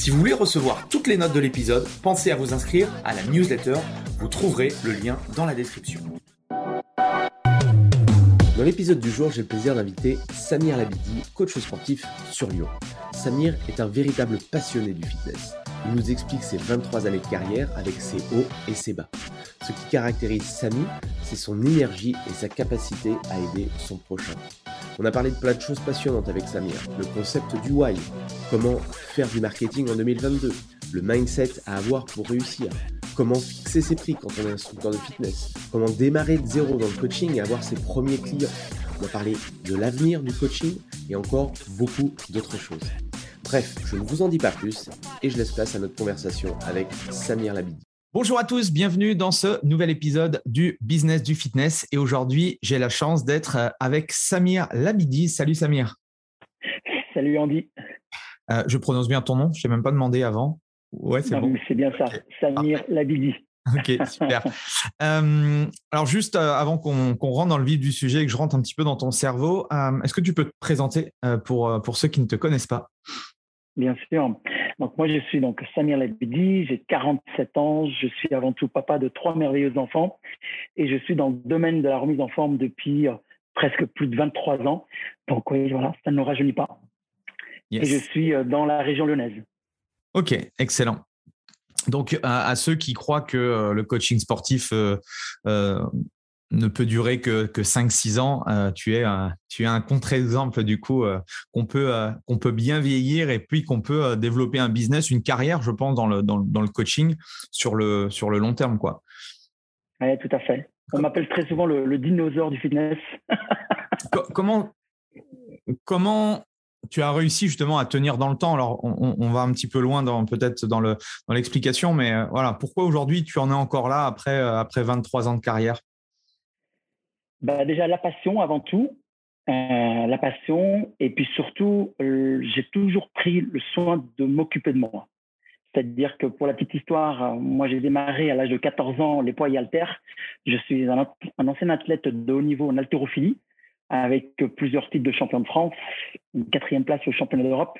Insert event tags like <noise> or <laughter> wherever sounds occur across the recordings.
Si vous voulez recevoir toutes les notes de l'épisode, pensez à vous inscrire à la newsletter. Vous trouverez le lien dans la description. Dans l'épisode du jour, j'ai le plaisir d'inviter Samir Labidi, coach sportif sur Lyon. Samir est un véritable passionné du fitness. Il nous explique ses 23 années de carrière avec ses hauts et ses bas. Ce qui caractérise Samir, c'est son énergie et sa capacité à aider son prochain. On a parlé de plein de choses passionnantes avec Samir. Le concept du why, comment faire du marketing en 2022, le mindset à avoir pour réussir, comment fixer ses prix quand on est instructeur de fitness, comment démarrer de zéro dans le coaching et avoir ses premiers clients. On a parlé de l'avenir du coaching et encore beaucoup d'autres choses. Bref, je ne vous en dis pas plus et je laisse place à notre conversation avec Samir Labidi. Bonjour à tous, bienvenue dans ce nouvel épisode du Business du Fitness. Et aujourd'hui, j'ai la chance d'être avec Samir Labidi. Salut Samir. Salut Andy. Euh, je prononce bien ton nom, je ne t'ai même pas demandé avant. Ouais, c'est bon. C'est bien ça, Samir Labidi. <laughs> Ok, super. Euh, alors juste avant qu'on rentre dans le vif du sujet et que je rentre un petit peu dans ton cerveau, est-ce que tu peux te présenter pour, pour ceux qui ne te connaissent pas? Bien sûr. Donc moi, je suis donc Samir Labidi, j'ai 47 ans, je suis avant tout papa de trois merveilleux enfants et je suis dans le domaine de la remise en forme depuis euh, presque plus de 23 ans. Donc oui, voilà, ça ne nous rajeunit pas. Et je suis euh, dans la région lyonnaise. Ok, excellent. Donc, à, ceux qui croient que euh, le coaching sportif ne peut durer que, que 5-6 ans, euh, tu, es, tu es un contre-exemple du coup euh, qu'on peut, euh, qu'on peut bien vieillir et puis qu'on peut développer un business, une carrière, je pense, dans le, dans, dans le coaching sur le, sur le long terme. Quoi. Oui, tout à fait. On m'appelle très souvent le, le, dinosaure du fitness. comment, comment tu as réussi justement à tenir dans le temps Alors, on, va un petit peu loin dans, peut-être dans, le, dans l'explication, mais voilà, pourquoi aujourd'hui tu en es encore là après, après 23 ans de carrière? Bah, Déjà, la passion avant tout. Euh, la passion. Et puis surtout, euh, j'ai toujours pris le soin de m'occuper de moi. C'est-à-dire que pour la petite histoire, euh, moi j'ai démarré à l'âge de 14 ans les poids et haltères. Je suis un, un, ancien athlète de haut niveau en haltérophilie avec plusieurs titres de champion de France, une quatrième place au championnat d'Europe.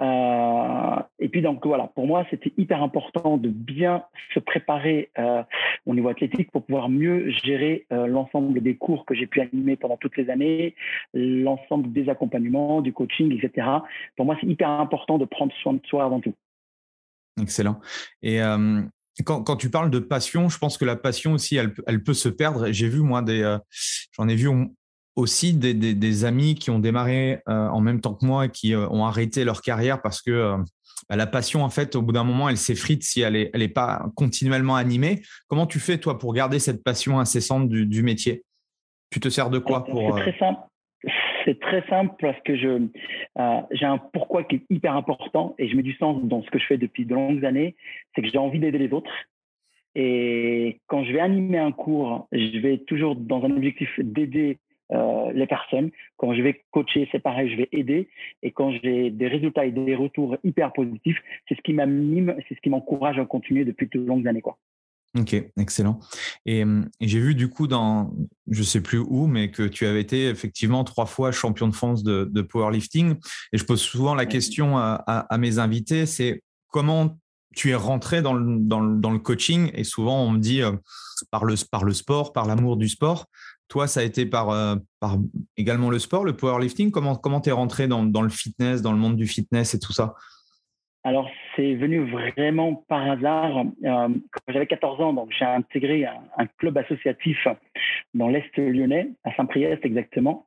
Euh, et puis donc voilà, pour moi c'était hyper important de bien se préparer euh, au niveau athlétique pour pouvoir mieux gérer euh, l'ensemble des cours que j'ai pu animer pendant toutes les années, l'ensemble des accompagnements, du coaching, etc. Pour moi c'est hyper important de prendre soin de soi avant tout. Excellent. Et quand, tu parles de passion, je pense que la passion aussi, elle, peut se perdre. J'ai vu, moi, des, j'en ai vu aussi des, des, amis qui ont démarré euh, en même temps que moi et qui euh, ont arrêté leur carrière parce que euh, bah, la passion, en fait, au bout d'un moment, elle s'effrite si elle n'est elle est pas continuellement animée. Comment tu fais, toi, pour garder cette passion incessante du, du métier? Tu te sers de quoi pour... C'est très simple. C'est très simple parce que je j'ai un pourquoi qui est hyper important et je mets du sens dans ce que je fais depuis de longues années. C'est que j'ai envie d'aider les autres. Et quand je vais animer un cours, je vais toujours dans un objectif d'aider euh, les personnes. Quand je vais coacher, c'est pareil, je vais aider. Et quand j'ai des résultats et des retours hyper positifs, c'est ce qui m'anime, c'est ce qui m'encourage à continuer depuis de longues années. Quoi. Ok, excellent. Et, j'ai vu du coup dans, je sais plus où, mais que tu avais été effectivement trois fois champion de France de, powerlifting. Et je pose souvent la question à, mes invités, c'est comment tu es rentré dans le, dans le, coaching? Et souvent on me dit euh, par, le, par le sport, par l'amour du sport. Toi, ça a été par, euh, par également le sport, le powerlifting? Comment comment es rentré dans, dans, le fitness, dans le monde du fitness et tout ça? Alors, c'est venu vraiment par hasard. Euh, quand j'avais 14 ans, donc j'ai intégré un, club associatif dans l'Est lyonnais, à Saint-Priest exactement.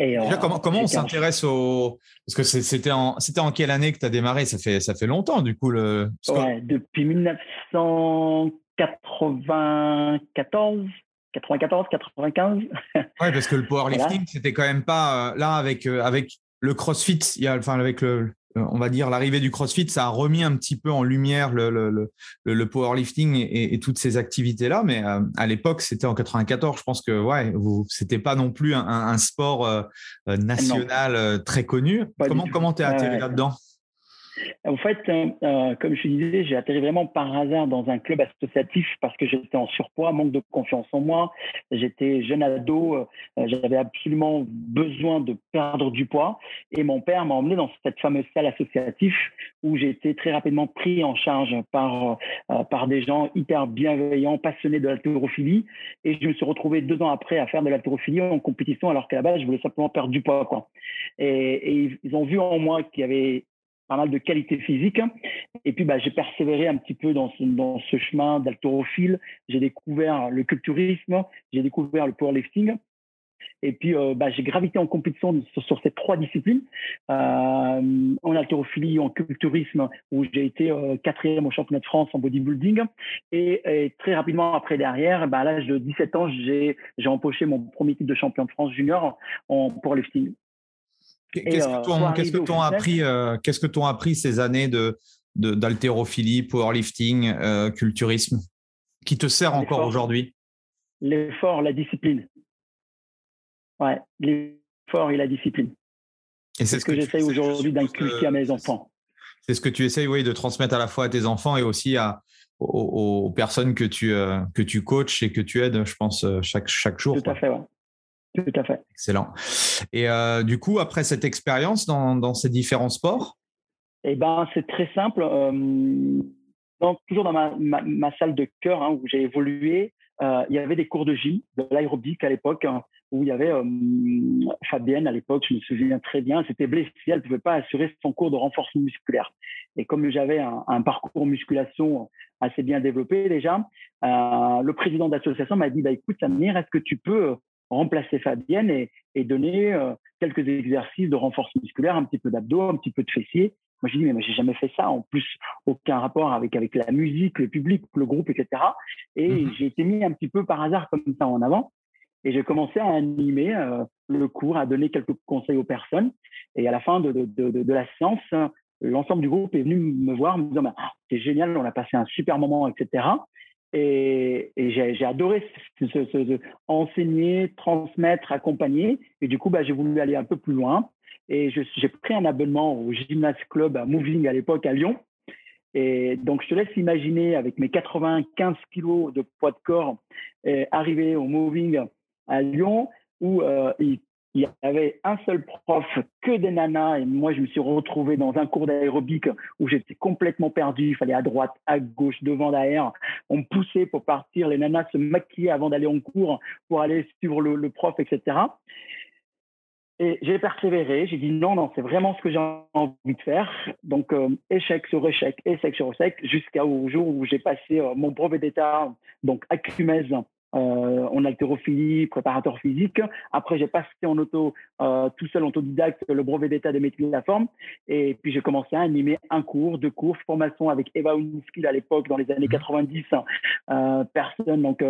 Et, Déjà, comment, comment on s'intéresse au... Parce que c'était en, c'était en quelle année que tu as démarré? Ça fait, ça fait longtemps, du coup. Le... Ouais, depuis 1994, 94, 95. <laughs> ouais, parce que le powerlifting, c'était quand même pas euh, là avec euh, avec le CrossFit, il y a, enfin avec le, on va dire l'arrivée du CrossFit, ça a remis un petit peu en lumière le, le, le, powerlifting et, toutes ces activités là. Mais euh, à l'époque, c'était en 94. Je pense que ouais, c'était pas non plus un, sport national très connu. comment comment t'es atterri là-dedans? En fait, euh, euh, comme je disais, j'ai atterri vraiment par hasard dans un club associatif parce que j'étais en surpoids, manque de confiance en moi. J'étais jeune ado, euh, j'avais absolument besoin de perdre du poids. Et mon père m'a emmené dans cette fameuse salle associative où j'ai été très rapidement pris en charge par, par des gens hyper bienveillants, passionnés de l'haltérophilie. Et je me suis retrouvé deux ans après à faire de l'haltérophilie en compétition alors qu'à la base, je voulais simplement perdre du poids. Et ils ont vu en moi qu'il y avait pas mal de qualité physique. Et puis, bah, j'ai persévéré un petit peu dans ce, dans ce chemin d'haltérophile. J'ai découvert le culturisme, j'ai découvert le powerlifting. Et puis, euh, bah, j'ai gravité en compétition sur, ces trois disciplines, euh, en haltérophilie, en culturisme, où j'ai été euh, quatrième au championnat de France en bodybuilding. Et, très rapidement après derrière, bah, à l'âge de 17 ans, j'ai empoché mon premier titre de champion de France junior en powerlifting. Qu'est-ce que t'ont appris, euh, qu'est-ce que t'ont appris ces années de d'haltérophilie, powerlifting, euh, culturisme, qui te sert encore aujourd'hui? L'effort, la discipline. Ouais, l'effort et la discipline. Et c'est ce que, j'essaye aujourd'hui d'inculquer à mes enfants. C'est ce que tu essayes, oui, de transmettre à la fois à tes enfants et aussi à, aux, personnes que tu, euh, que tu coaches et que tu aides, je pense, chaque, chaque jour. Tout à fait, ouais. Tout à fait. Excellent. Et euh, du coup, après cette expérience dans, ces différents sports? Eh ben, c'est très simple. Euh, toujours dans ma, salle de cœur hein, où j'ai évolué, euh, il y avait des cours de gym, de l'aérobic à l'époque, hein, où il y avait Fabienne à l'époque, je me souviens très bien, c'était blessée, elle ne pouvait pas assurer son cours de renforcement musculaire. Et comme j'avais un, parcours musculation assez bien développé déjà, le président d'association m'a dit bah, écoute, Samir, est-ce que tu peux remplacer Fabienne et, et donner euh, quelques exercices de renforcement musculaire, un petit peu d'abdos, un petit peu de fessiers. Moi, j'ai dit, mais moi, j'ai jamais fait ça. En plus, aucun rapport avec, avec la musique, le public, le groupe, etc. Et mmh j'ai été mis un petit peu par hasard comme ça en avant. Et j'ai commencé à animer euh, le cours, à donner quelques conseils aux personnes. Et à la fin de, de, de, de la séance, l'ensemble du groupe est venu me voir, me disant, bah, c'est génial, on a passé un super moment, etc. Et, j'ai adoré enseigner, transmettre, accompagner. Et du coup, bah, j'ai voulu aller un peu plus loin. Et j'ai pris un abonnement au Gymnase Club à Moving à l'époque à Lyon. Et donc, je te laisse imaginer, avec mes 95 kilos de poids de corps, arriver au Moving à Lyon, où euh, il y avait un seul prof, que des nanas, et moi je me suis retrouvé dans un cours d'aérobic où j'étais complètement perdu, il fallait à droite, à gauche, devant, derrière, on me poussait pour partir, les nanas se maquillaient avant d'aller en cours pour aller suivre le, prof, etc. Et j'ai persévéré, j'ai dit non, non, c'est vraiment ce que j'ai envie de faire. Donc, euh, échec sur échec, échec sur échec, jusqu'au jour où j'ai passé euh, mon brevet d'état, donc à euh, en haltérophilie, préparateur physique. Après, j'ai passé en auto, euh, tout seul, autodidacte, le brevet d'état des métiers de la forme. Et puis, j'ai commencé à animer un cours, deux cours, formation avec Eva Uniskill à l'époque, dans les années 90. Mhm. Euh, personne donc,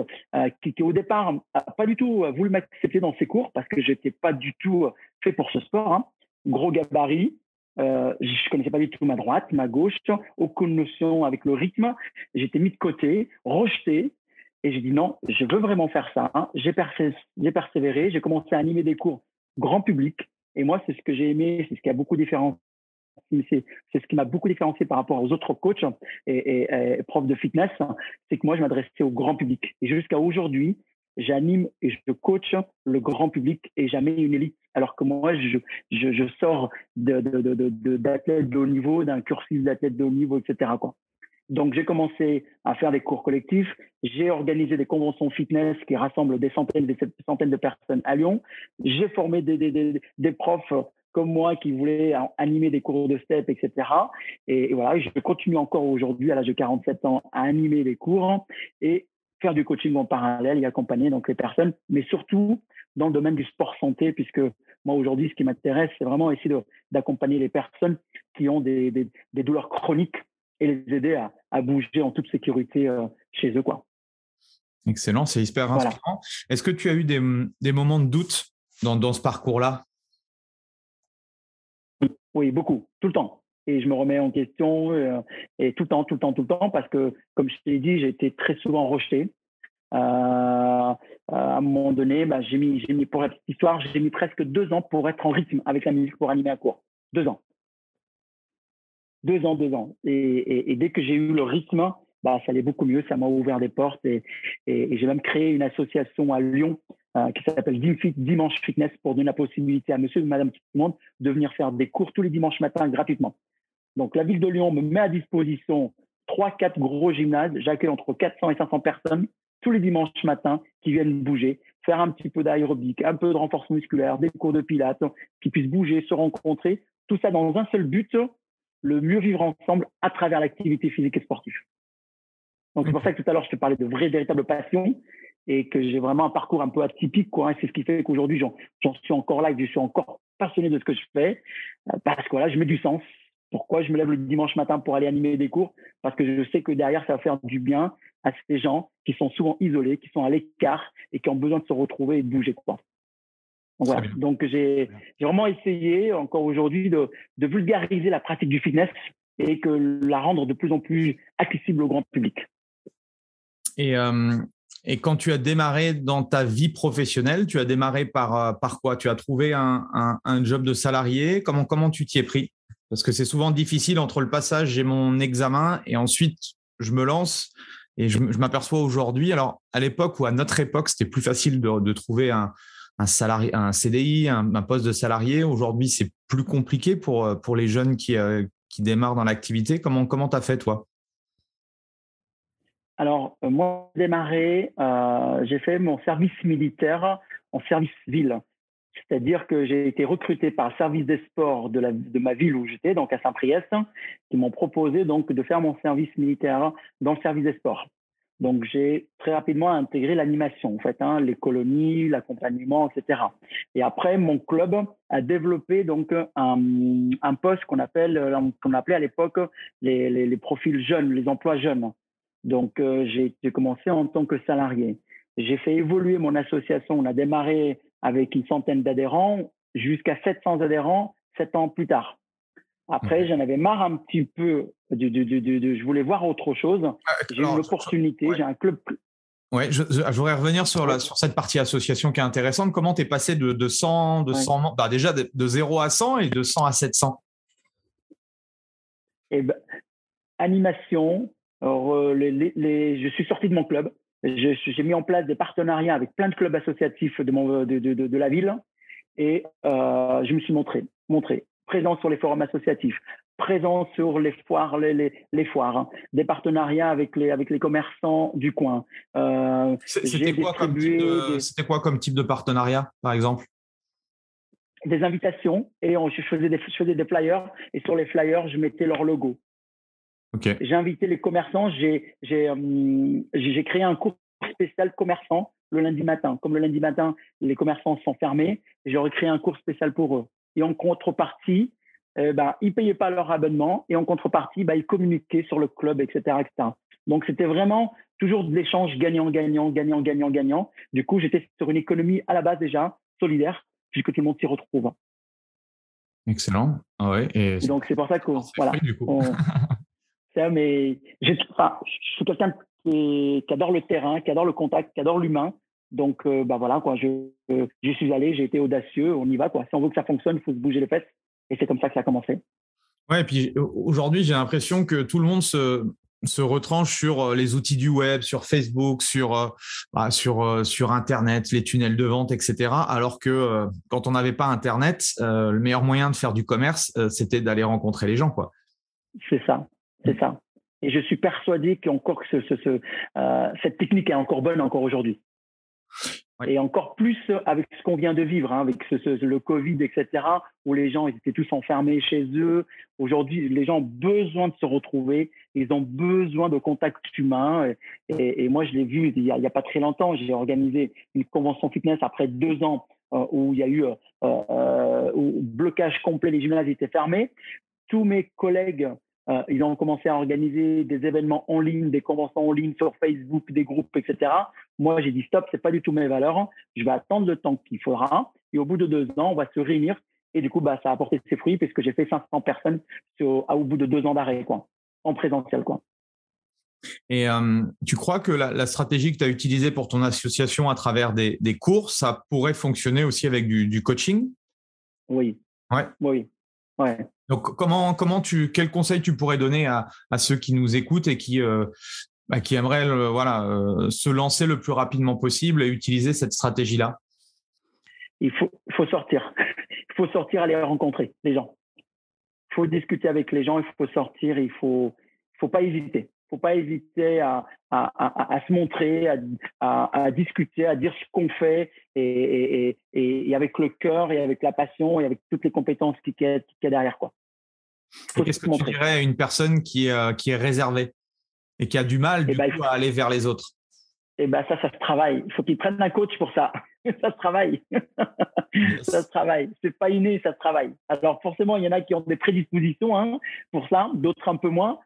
qui, qui, au départ, n'a pas du tout voulu m'accepter dans ces cours parce que je n'étais pas du tout fait pour ce sport. Hein. Gros gabarit, euh, je connaissais pas du tout ma droite, ma gauche, aucune notion avec le rythme. J'étais mis de côté, rejeté. Et j'ai dit non, je veux vraiment faire ça. Hein. J'ai persévéré, j'ai commencé à animer des cours grand public. Et moi, c'est ce que j'ai aimé, c'est ce qui a beaucoup. C'est ce qui m'a beaucoup différencié par rapport aux autres coachs et, profs de fitness, c'est que moi, je m'adressais au grand public. Et jusqu'à aujourd'hui, j'anime et je coach le grand public et jamais une élite. Alors que moi, je, sors d'athlètes de, haut niveau, d'un cursus d'athlète de haut niveau, etc. Donc, j'ai commencé à faire des cours collectifs. J'ai organisé des conventions fitness qui rassemblent des centaines, des centaines de personnes à Lyon. J'ai formé des, des, des, profs comme moi qui voulaient animer des cours de step, etc. Et, voilà, je continue encore aujourd'hui, à l'âge de 47 ans, à animer des cours et faire du coaching en parallèle et accompagner donc les personnes, mais surtout dans le domaine du sport santé, puisque moi aujourd'hui, ce qui m'intéresse, c'est vraiment essayer d'accompagner les personnes qui ont des, des douleurs chroniques et les aider à, à bouger en toute sécurité euh, chez eux. Quoi. Excellent, c'est hyper inspirant. Est-ce que tu as eu des, des moments de doute dans, dans ce parcours-là? Oui, beaucoup, tout le temps. Et je me remets en question euh, et tout le temps, tout le temps, tout le temps, parce que, comme je t'ai dit, j'ai été très souvent rejeté. Euh, à un moment donné, bah, j'ai mis, j'ai mis, pour histoire, j'ai mis presque deux ans pour être en rythme avec la musique pour animer à court. Deux ans deux ans, deux ans. Et, dès que j'ai eu le rythme, bah, ça allait beaucoup mieux, ça m'a ouvert des portes et, j'ai même créé une association à Lyon euh, qui s'appelle Dimanche Fitness pour donner la possibilité à monsieur et madame tout le monde de venir faire des cours tous les dimanches matins gratuitement. Donc la ville de Lyon me met à disposition trois, quatre gros gymnases. J'accueille entre 400 et 500 personnes tous les dimanches matins qui viennent bouger, faire un petit peu d'aérobic, un peu de renforcement musculaire, des cours de pilates, qui puissent bouger, se rencontrer. Tout ça dans un seul but, le mieux vivre ensemble à travers l'activité physique et sportive. Donc c'est pour ça que tout à l'heure je te parlais de vraie véritable passion et que j'ai vraiment un parcours un peu atypique quoi. c'est ce qui fait qu'aujourd'hui j'en suis encore là et que je suis encore passionné de ce que je fais euh, parce que voilà je mets du sens. Pourquoi je me lève le dimanche matin pour aller animer des cours? Parce que je sais que derrière ça va faire du bien à ces gens qui sont souvent isolés, qui sont à l'écart et qui ont besoin de se retrouver et de bouger quoi. Donc, j'ai vraiment essayé, encore aujourd'hui, de, vulgariser la pratique du fitness et que la rendre de plus en plus accessible au grand public. Et, euh, et quand tu as démarré dans ta vie professionnelle, tu as démarré par, euh, par quoi? Tu as trouvé un, un, job de salarié? Comment, comment tu t'y es pris? Parce que c'est souvent difficile entre le passage, j'ai mon examen et ensuite je me lance. Et je, m'aperçois aujourd'hui, alors à l'époque ou à notre époque, c'était plus facile de, de trouver un, un, salarié, un CDI, un, poste de salarié. Aujourd'hui, c'est plus compliqué pour, euh, pour les jeunes qui, euh, qui démarrent dans l'activité. Comment comment as fait toi? Alors euh, moi, j'ai démarré, j'ai fait mon service militaire en service ville. C'est-à-dire que j'ai été recruté par le service des sports de, de ma ville où j'étais, donc à Saint-Priest, qui m'ont proposé donc de faire mon service militaire dans le service des sports. Donc, j'ai très rapidement intégré l'animation, en fait, hein, les colonies, l'accompagnement, etc. Et après, mon club a développé donc un, poste qu'on appelle, qu'on appelait à l'époque les, profils jeunes, les emplois jeunes. Donc, euh, j'ai commencé en tant que salarié. J'ai fait évoluer mon association. On a démarré avec une centaine d'adhérents jusqu'à 700 adhérents sept ans plus tard. Après, j'en avais marre un petit peu de, de, de, je voulais voir autre chose. J'ai une opportunité, j'ai un club. Ouais, je, voudrais revenir sur, la, sur cette partie association qui est intéressante. Comment tu es passé de, de 100, de 100 bah déjà de, 0 à 100 et de 100 à 700 eh ben, Animation. Alors, les, les, je suis sorti de mon club. J'ai mis en place des partenariats avec plein de clubs associatifs de, mon, de, de, la ville et euh, je me suis montré, montré présent sur les forums associatifs, présent sur les foires, les, les, foires, hein. des partenariats avec les, avec les commerçants du coin. Euh, C'était quoi, quoi, comme type de partenariat, par exemple? Des invitations et on, je, faisais des, je faisais des flyers et sur les flyers, je mettais leur logo. J'ai invité les commerçants, j'ai euh, créé un cours spécial commerçant le lundi matin. Comme le lundi matin, les commerçants sont fermés, j'aurais créé un cours spécial pour eux et en contrepartie, euh, bah, ils ne payaient pas leur abonnement et en contrepartie, bah, ils communiquaient sur le club, etc. etc. Donc, c'était vraiment toujours de l'échange gagnant-gagnant, gagnant-gagnant, gagnant. Du coup, j'étais sur une économie à la base déjà solidaire, puisque tout le monde s'y retrouve. Excellent. Ah ouais, et, donc, c'est pour ça que, voilà. <laughs> mais je suis quelqu'un qui, qui, adore le terrain, qui adore le contact, qui adore l'humain. Donc, euh, bah voilà, quoi, je, j'y suis allé, j'ai été audacieux, on y va, quoi. Si on veut que ça fonctionne, il faut se bouger les fesses. Et c'est comme ça que ça a commencé. Ouais, et puis aujourd'hui, j'ai l'impression que tout le monde se, se retranche sur euh, les outils du web, sur Facebook, sur, euh, bah, sur, sur Internet, les tunnels de vente, etc. Alors que quand on n'avait pas Internet, le meilleur moyen de faire du commerce, c'était d'aller rencontrer les gens, quoi. C'est ça, c'est ça. Et je suis persuadé qu'encore que ce, euh, cette technique est encore bonne encore aujourd'hui. Et encore plus avec ce qu'on vient de vivre, hein, avec le Covid, etc., où les gens étaient tous enfermés chez eux. Aujourd'hui, les gens ont besoin de se retrouver, ils ont besoin de contact humain. Et, moi, je l'ai vu il n'y a, pas très longtemps, j'ai organisé une convention fitness après deux ans euh, où il y a eu euh, blocage complet, les gymnases étaient fermés. Tous mes collègues euh, ils ont commencé à organiser des événements en ligne, des conventions en ligne sur Facebook, des groupes, etc. Moi, j'ai dit stop, c'est pas du tout mes valeurs. Je vais attendre le temps qu'il faudra. Et au bout de deux ans, on va se réunir. Et du coup, bah, ça a apporté ses fruits puisque j'ai fait 500 personnes au bout de deux ans d'arrêt, quoi, en présentiel, quoi. Et euh, tu crois que la, stratégie que tu as utilisée pour ton association à travers des, des cours, ça pourrait fonctionner aussi avec du, du coaching? Oui. Ouais. Oui. Ouais. Donc, comment, comment tu, quel conseil tu pourrais donner à, à ceux qui nous écoutent et qui, euh, bah, qui aimeraient voilà, euh, se lancer le plus rapidement possible et utiliser cette stratégie-là? Il faut, faut sortir. Il faut sortir, aller rencontrer les gens. Il faut discuter avec les gens, il faut sortir, il faut, faut pas hésiter faut pas hésiter à, à, à, se montrer, à, discuter, à dire ce qu'on fait et, et, et, avec le cœur et avec la passion et avec toutes les compétences qui qu'il y, a derrière. quoi. Qu'est-ce que tu dirais à une personne qui, euh, qui est réservée et qui a du mal eh du ben, coup, à aller vers les autres? Eh ben ça, ça se travaille. Il faut qu'il prenne un coach pour ça. <laughs> ça se travaille. ça se travaille. C'est pas inné, ça se travaille. Alors forcément, il y en a qui ont des prédispositions hein, pour ça, d'autres un peu moins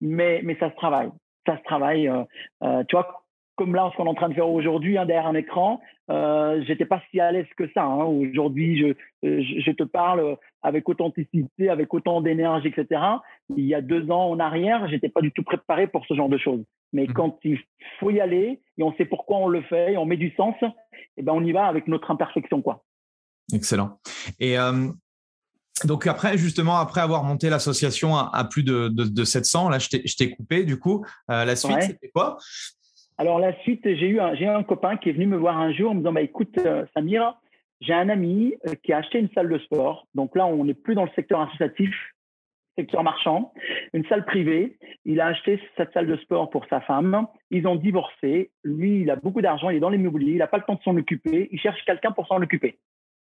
mais, mais ça se travaille. Ça se travaille. Euh, euh, tu vois, comme là, ce qu'on est en train de faire aujourd'hui, hein, derrière un écran, euh, j'étais pas si à l'aise que ça. Hein. Aujourd'hui, je, je, te parle avec authenticité, avec autant d'énergie, etc. Il y a deux ans en arrière, j'étais pas du tout préparé pour ce genre de choses. Mais mmh. quand il faut y aller et on sait pourquoi on le fait, et on met du sens, et eh ben on y va avec notre imperfection, quoi. Excellent. Et euh, donc après, justement, après avoir monté l'association à, plus de, de, 700, là, je t'ai coupé. Du coup, euh, la suite, c'était quoi? Alors la suite, j'ai eu un, j'ai un copain qui est venu me voir un jour en me disant, bah, écoute, euh, Samir, j'ai un ami euh, qui a acheté une salle de sport. Donc là, on n'est plus dans le secteur associatif, secteur marchand, une salle privée. Il a acheté cette salle de sport pour sa femme. Ils ont divorcé. Lui, il a beaucoup d'argent, il est dans l'immobilier, il n'a pas le temps de s'en occuper. Il cherche quelqu'un pour s'en occuper.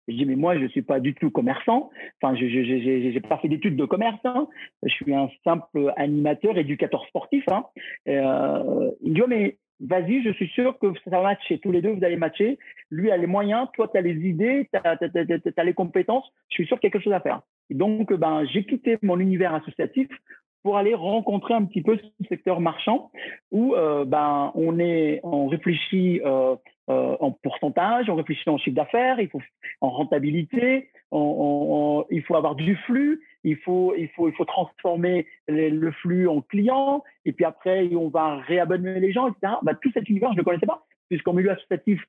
Je dis, mais moi, je ne suis pas du tout commerçant. Enfin, je n'ai pas fait d'études de commerce. Hein. Je suis un simple animateur, éducateur sportif. Hein. Euh, il dit, mais vas-y, je suis sûr que ça va matcher. Tous les deux, vous allez matcher. Lui a les moyens, toi, tu as les idées, tu as, les compétences. Je suis sûr qu'il y a quelque chose à faire. Et donc, ben, j'ai quitté mon univers associatif pour aller rencontrer un petit peu ce secteur marchand où euh, ben, on, est, on réfléchit euh, euh, en pourcentage, on réfléchit en chiffre d'affaires, il faut en rentabilité, il faut avoir du flux, il faut, transformer le flux en client, et puis après on va réabonner les gens, etc. Bah, tout cet univers, je ne connaissais pas, puisqu'en milieu associatif,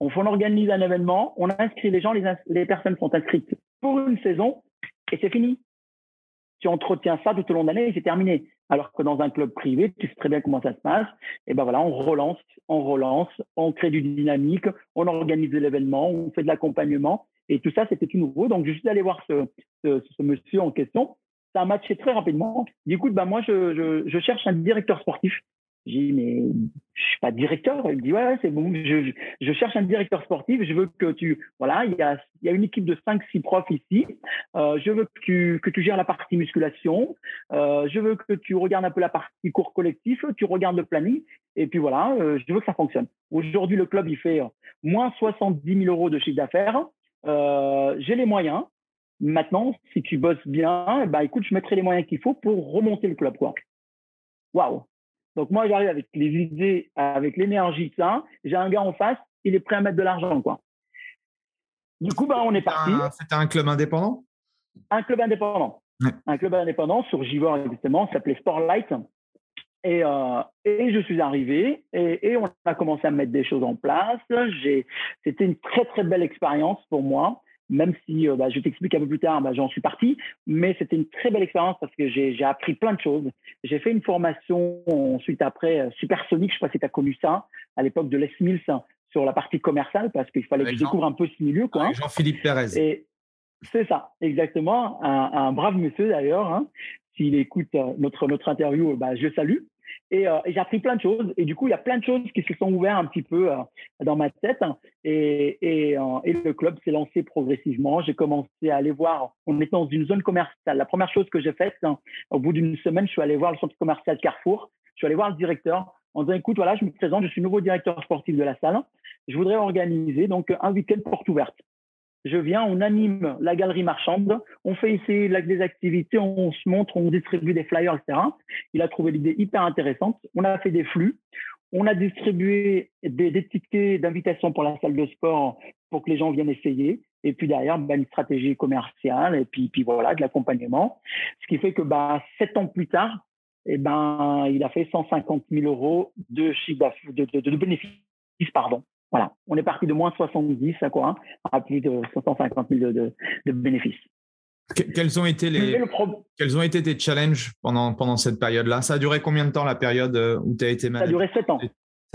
on, organise un événement, on inscrit les gens, les personnes sont inscrites pour une saison, et c'est fini tu entretiens ça tout au long de l'année et c'est terminé. Alors que dans un club privé, tu sais très bien comment ça se passe. Et ben voilà, on relance, on relance, on crée du dynamique, on organise l'événement, on fait de l'accompagnement. Et tout ça, c'était tout nouveau. Donc, je suis allé voir ce, monsieur en question. Ça a matché très rapidement. Du coup, ben moi, je cherche un directeur sportif j'ai dit, mais je suis pas directeur. Il me dit, ouais, c'est bon, je, je, cherche un directeur sportif. Je veux que tu, voilà, il y a, y a une équipe de 5-6 profs ici. Euh, je veux que tu, que tu gères la partie musculation. Euh, je veux que tu regardes un peu la partie cours collectif. Tu regardes le planning. Et puis voilà, euh, je veux que ça fonctionne. Aujourd'hui, le club, il fait moins 70 000 euros de chiffre d'affaires. J'ai les moyens. Maintenant, si tu bosses bien, bah, écoute, je mettrai les moyens qu'il faut pour remonter le club. Waouh! Donc moi, j'arrive avec les idées, avec l'énergie de ça. J'ai un gars en face, il est prêt à mettre de l'argent, quoi. Du coup, bah, on est parti. C'était un club indépendant? Un club indépendant. Un club indépendant sur Givor, justement, ça s'appelait Sportlight. Et, euh, et je suis arrivé et, et, on a commencé à mettre des choses en place. C'était une très, très belle expérience pour moi même si euh, bah, je t'explique un peu plus tard, bah, j'en suis parti. Mais c'était une très belle expérience parce que j'ai appris plein de choses. J'ai fait une formation ensuite après euh, supersonique, je ne sais pas si tu as connu ça, à l'époque de Les Mills sur la partie commerciale parce qu'il fallait que je découvre un peu ce milieu. Hein. Jean-Philippe Pérez. Et c'est ça, exactement. Un, brave monsieur d'ailleurs. Hein. s'il écoute notre, notre interview, bah, je salue. Et, j'ai appris plein de choses. Et du coup, il y a plein de choses qui se sont ouvertes un petit peu dans ma tête. Et, et, et le club s'est lancé progressivement. J'ai commencé à aller voir. On était dans une zone commerciale. La première chose que j'ai faite, hein, au bout d'une semaine, je suis allé voir le centre commercial Carrefour. Je suis allé voir le directeur en disant écoute, voilà, je me présente, je suis nouveau directeur sportif de la salle. Je voudrais organiser donc un week-end porte ouverte. Je viens, on anime la galerie marchande, on fait ici des activités, on se montre, on distribue des flyers, etc. Il a trouvé l'idée hyper intéressante. On a fait des flux, on a distribué des, tickets d'invitation pour la salle de sport pour que les gens viennent essayer. Et puis derrière, bah, une stratégie commerciale et puis, puis voilà, de l'accompagnement. Ce qui fait que bah, sept ans plus tard, eh ben, il a fait 150 000 euros de, chiffre de, de bénéfices. Pardon. Voilà, on est parti de moins 70 à quoi, à plus de 150 000 de, de, bénéfices. Quels ont été les quels ont été tes challenges pendant pendant cette période-là? Ça a duré combien de temps la période euh, où tu as été malade Ça a duré 7 ans.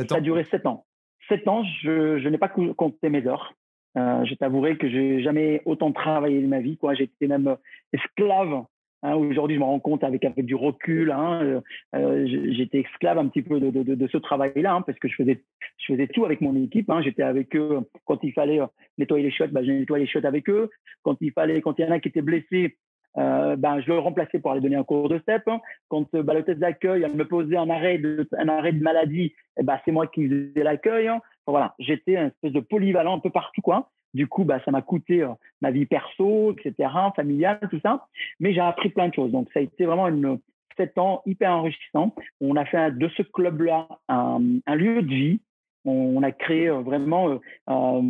Ça a duré 7 ans. 7 ans, je, je n'ai pas compté mes heures. Euh, je t'avouerai que j'ai jamais autant travaillé de ma vie. Quoi. J'étais même esclave Hein, aujourd'hui, je me rends compte avec, avec du recul. Hein, euh, euh, j'étais esclave un petit peu de, de, ce travail-là hein, parce que je faisais, je faisais tout avec mon équipe. J'étais avec eux quand il fallait euh, nettoyer les shots, bah, je nettoyais les shots avec eux. Quand il fallait, quand il y en a qui était blessé, euh, ben, je le remplaçais pour aller donner un cours de step. Quand euh, bah, l'hôtesse d'accueil me posait un arrêt de, un arrêt de maladie, eh ben, c'est moi qui faisais l'accueil. voilà, j'étais un espèce de polyvalent un peu partout. Quoi. Du coup, bah, ça m'a coûté euh, ma vie perso, etc., familiale, tout ça. Mais j'ai appris plein de choses. Donc, ça a été vraiment une sept ans hyper enrichissant. On a fait de ce club-là un, lieu de vie. On, a créé euh, vraiment euh,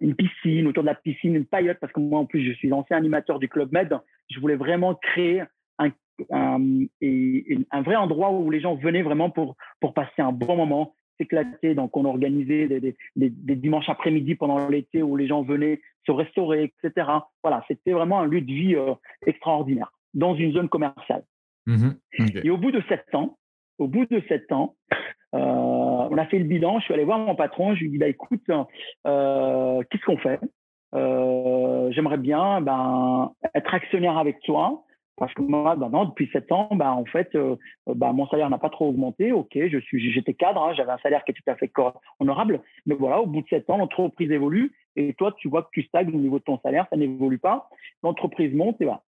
une piscine, autour de la piscine, une paillote, parce que moi, en plus, je suis ancien animateur du Club Med. Je voulais vraiment créer un, un, vrai endroit où les gens venaient vraiment pour, pour passer un bon moment, éclaté. Donc, on organisait des, des, dimanches après-midi pendant l'été où les gens venaient se restaurer, etc. Voilà, c'était vraiment un lieu de vie euh, extraordinaire dans une zone commerciale. Mmh Et au bout de sept ans, au bout de sept ans, euh, on a fait le bilan. Je suis allé voir mon patron. Je lui ai dit bah, écoute, euh, qu'est-ce qu'on fait? J'aimerais bien ben, être actionnaire avec toi. Parce que moi, bah non, depuis sept ans, bah, en fait, euh, bah, mon salaire n'a pas trop augmenté. OK, je suis, j'étais cadre, hein, j'avais un salaire qui est tout à fait honorable. Mais voilà, au bout de sept ans, l'entreprise évolue. Et toi, tu vois que tu stagnes au niveau de ton salaire, ça n'évolue pas. L'entreprise monte et va.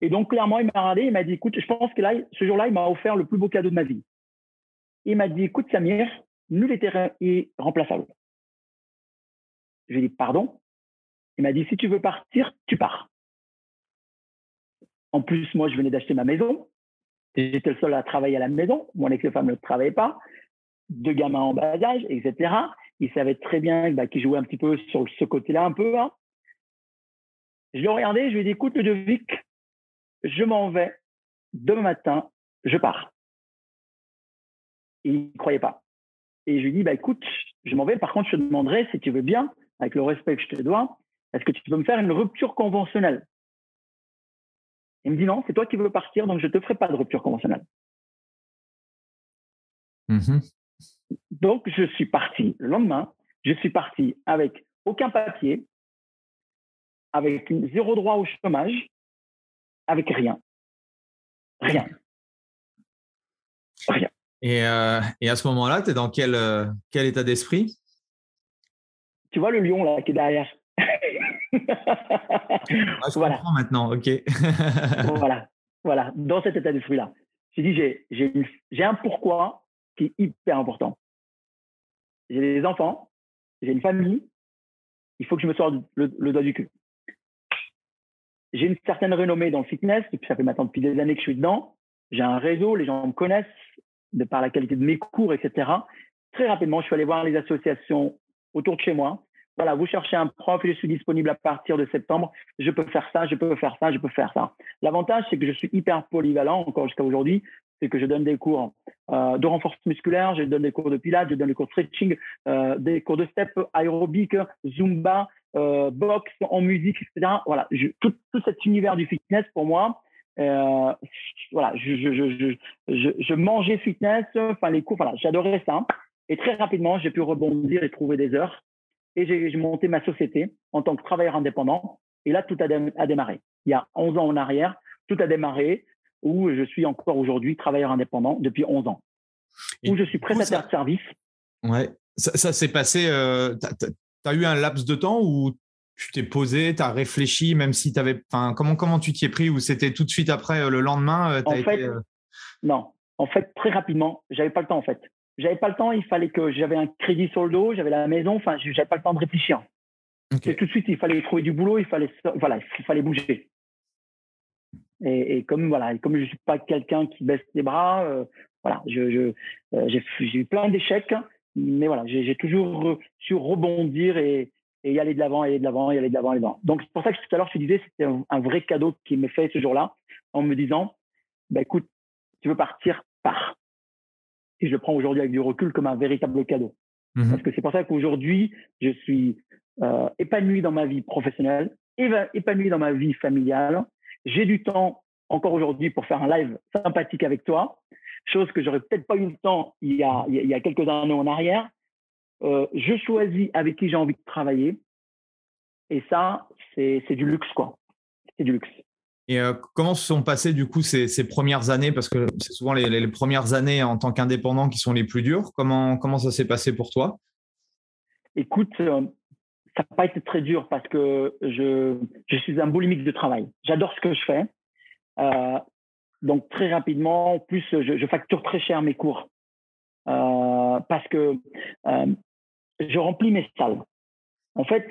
Et donc, clairement, il m'a regardé, il m'a dit, écoute, je pense que là, ce jour-là, il m'a offert le plus beau cadeau de ma vie. Il m'a dit, écoute, Samir, nul est remplaçable. Je lui dit, pardon? Il m'a dit, si tu veux partir, tu pars. En plus, moi, je venais d'acheter ma maison. J'étais le seul à travailler à la maison. Mon ex-femme ne travaillait pas. Deux gamins en bas âge, etc. Il savait très bien bah, qu'il jouait un petit peu sur ce côté-là, un peu. Hein. Je l'ai regardé, je lui ai dit, écoute, Ludovic, je m'en vais. Demain matin, je pars. il ne croyait pas. Et je lui ai dit, bah, écoute, je m'en vais. Par contre, je te demanderai, si tu veux bien, avec le respect que je te dois, est-ce que tu peux me faire une rupture conventionnelle? Il me dit non, c'est toi qui veux partir, donc je ne te ferai pas de rupture conventionnelle. Mm-hmm. Donc, je suis parti le lendemain. Je suis parti avec aucun papier, avec zéro droit au chômage, avec rien. Rien. Rien. Et, euh, à ce moment-là, tu es dans quel, euh, quel état d'esprit? Tu vois le lion là qui est derrière? Ah, je voilà. comprends maintenant, ok. voilà, <laughs> voilà, dans cet état d'esprit-là. J'ai dit, j'ai un pourquoi qui est hyper important. J'ai des enfants, j'ai une famille, il faut que je me sorte le, doigt du cul. J'ai une certaine renommée dans le fitness, depuis ça fait maintenant depuis des années que je suis dedans. J'ai un réseau, les gens me connaissent de par la qualité de mes cours, etc. Très rapidement, je suis allé voir les associations autour de chez moi voilà, vous cherchez un prof, je suis disponible à partir de septembre, je peux faire ça, je peux faire ça, je peux faire ça. L'avantage, c'est que je suis hyper polyvalent encore jusqu'à aujourd'hui, c'est que je donne des cours euh, de renforcement musculaire, je donne des cours de pilates, je donne des cours de stretching, euh, des cours de step aérobique, zumba, euh, boxe en musique, etc. Voilà, tout, cet univers du fitness pour moi, voilà, je, je, je, je, mangeais fitness, enfin les cours, voilà, j'adorais ça. Et très rapidement, j'ai pu rebondir et trouver des heures et j'ai monté ma société en tant que travailleur indépendant. Et là, tout a, démarré. Il y a 11 ans en arrière, tout a démarré. où je suis encore aujourd'hui travailleur indépendant depuis 11 ans, où je suis prestataire de service. Ouais, ça, s'est passé. Euh, tu as, eu un laps de temps où tu t'es posé, tu as réfléchi, même si tu avais. Comment, comment tu t'y es pris Ou c'était tout de suite après, euh, le lendemain euh, En fait, non. En fait, très rapidement, j'avais pas le temps en fait. J'avais pas le temps, il fallait que j'avais un crédit sur le dos, j'avais la maison, enfin, j'avais pas le temps de réfléchir. Et tout de suite, il fallait trouver du boulot, il fallait, voilà, il fallait bouger. Et, comme voilà, comme je suis pas quelqu'un qui baisse les bras, euh, voilà, je, euh, j'ai eu plein d'échecs, mais voilà, j'ai toujours su rebondir et, y aller de l'avant, aller de l'avant, y aller de l'avant, aller de l'avant. Donc c'est pour ça que tout à l'heure je te disais, c'était un, vrai cadeau qui me fait ce jour-là, en me disant, bah, écoute, tu veux partir, pars. Et je le prends aujourd'hui avec du recul comme un véritable cadeau. Mmh Parce que c'est pour ça qu'aujourd'hui, je suis euh, épanoui dans ma vie professionnelle, épanoui dans ma vie familiale. J'ai du temps encore aujourd'hui pour faire un live sympathique avec toi, chose que j'aurais peut-être pas eu le temps il y a, il y a quelques années en arrière. Euh, je choisis avec qui j'ai envie de travailler. Et ça, c'est du luxe, quoi. C'est du luxe. Et euh, comment se sont passées du coup ces, premières années? Parce que c'est souvent les, premières années en tant qu'indépendant qui sont les plus dures. Comment, comment ça s'est passé pour toi? Écoute, euh, ça n'a pas été très dur parce que je, je suis un boulimique de travail. J'adore ce que je fais. Euh, donc très rapidement, en plus, je, facture très cher mes cours parce que je remplis mes salles. En fait,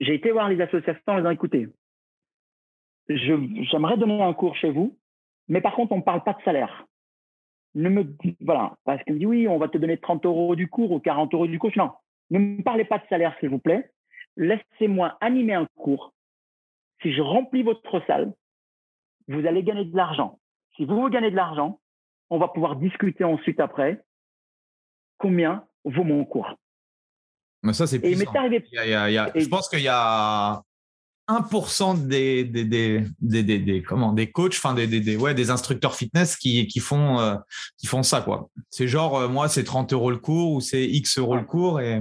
j'ai été voir les associations en disant écoutez, j'aimerais donner un cours chez vous, mais par contre, on ne parle pas de salaire. Ne me voilà, parce qu'il me dit oui, on va te donner 30 euros du cours ou 40 euros du cours. Non, ne me parlez pas de salaire, s'il vous plaît laissez-moi animer un cours. Si je remplis votre salle, vous allez gagner de l'argent. Si vous, vous gagnez de l'argent, on va pouvoir discuter ensuite après combien vaut mon cours. Mais ça, c'est puissant. Arrivé... Je pense qu'il y a 1% des, des, des, des, des, comment, des coachs, enfin des, des, ouais, des instructeurs fitness qui, qui, font, euh, qui font ça. quoi. C'est genre, euh, moi, c'est 30 euros le cours ou c'est X euros le cours. Et...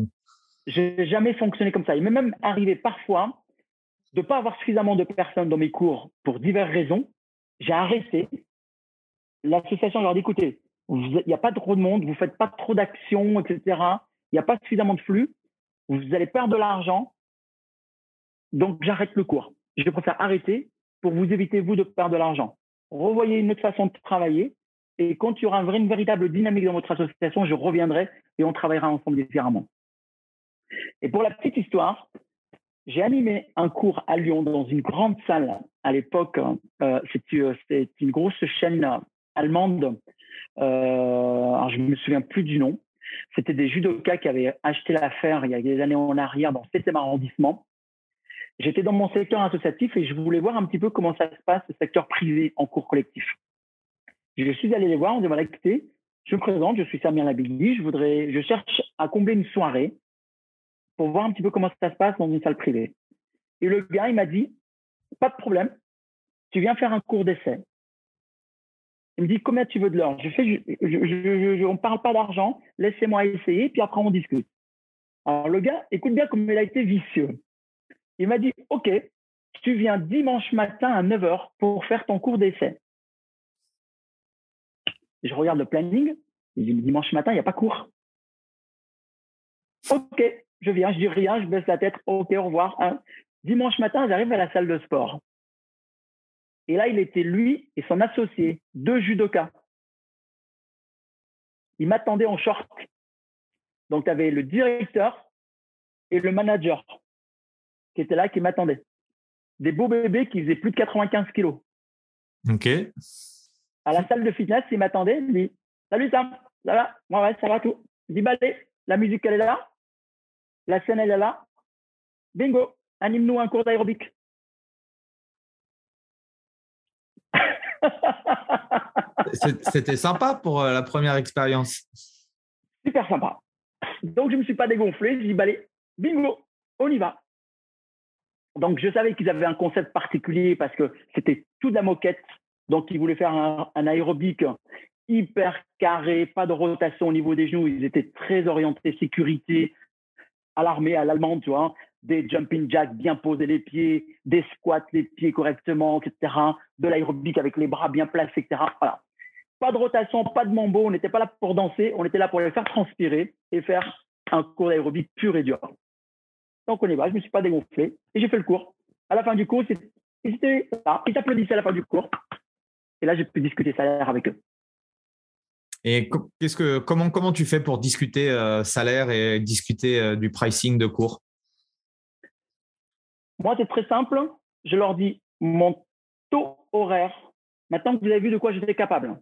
J'ai jamais fonctionné comme ça. Il m'est même arrivé parfois de ne pas avoir suffisamment de personnes dans mes cours pour diverses raisons. J'ai arrêté. L'association leur dit écoutez, il n'y a pas trop de monde, vous ne faites pas trop d'actions, etc. Il n'y a pas suffisamment de flux. Vous allez perdre de l'argent. Donc, j'arrête le cours. Je préfère arrêter pour vous éviter, vous, de perdre de l'argent. Revoyez une autre façon de travailler. Et quand il y aura une véritable dynamique dans votre association, je reviendrai et on travaillera ensemble différemment. Et pour la petite histoire, j'ai animé un cours à Lyon dans une grande salle à l'époque. Euh, euh C'était une grosse chaîne allemande. Euh, je me souviens plus du nom. C'était des judokas qui avaient acheté l'affaire il y a des années en arrière dans le 7e arrondissement. J'étais dans mon secteur associatif et je voulais voir un petit peu comment ça se passe, le secteur privé en cours collectif. Je suis allé les voir, on voilà, écoutez, je me présente, je suis Samir Labigui, je voudrais, je cherche à combler une soirée pour voir un petit peu comment ça se passe dans une salle privée. Et le gars, il m'a dit, pas de problème, tu viens faire un cours d'essai. Il me dit, combien tu veux de l'heure? Je fais, on ne parle pas d'argent, laissez-moi essayer, puis après on discute. Alors le gars, écoute bien comme il a été vicieux. Il m'a dit, OK, tu viens dimanche matin à 9h pour faire ton cours d'essai. Je regarde le planning, il dit, dimanche matin, il n'y a pas cours. OK, je viens, je dis rien, je baisse la tête, ok, au revoir. Hein. Dimanche matin, j'arrive à la salle de sport. Et là, il était lui et son associé, deux judokas. Ils m'attendaient en short. Donc, tu avais le directeur et le manager qui étaient là, qui m'attendaient. Des beaux bébés qui faisaient plus de 95 kilos. OK. À la salle de fitness, ils m'attendaient. Ils dit Salut Sam, ça va? Moi, ouais, ça va tout. Je dis Bah, la musique, elle est là la scène, elle est là. Bingo, anime-nous un cours d'aérobic. <laughs> C'était sympa pour euh, la première expérience. Super sympa. Donc, je ne me suis pas dégonflé. Je dis, bah, allez, bingo, on y va. Donc, je savais qu'ils avaient un concept particulier parce que c'était tout de la moquette. Donc, ils voulaient faire un, aérobic hyper carré, pas de rotation au niveau des genoux. Ils étaient très orientés sécurité, à l'armée, à l'allemande, tu vois. des jumping jacks, bien poser les pieds, des squats, les pieds correctement, etc. De l'aérobic avec les bras bien placés, etc. Pas de rotation, pas de mambo. On n'était pas là pour danser. On était là pour les faire transpirer et faire un cours d'aérobic pur et dur. Donc on y va. Je ne me suis pas dégonflé et j'ai fait le cours. À la fin du cours, ils, ils applaudissaient à la fin du cours. Et là, j'ai pu discuter salaire avec eux. Et qu'est-ce que, comment, comment tu fais pour discuter euh, salaire et discuter euh, du pricing de cours? Moi, c'est très simple. Je leur dis mon taux horaire. Maintenant que vous avez vu de quoi j'étais capable.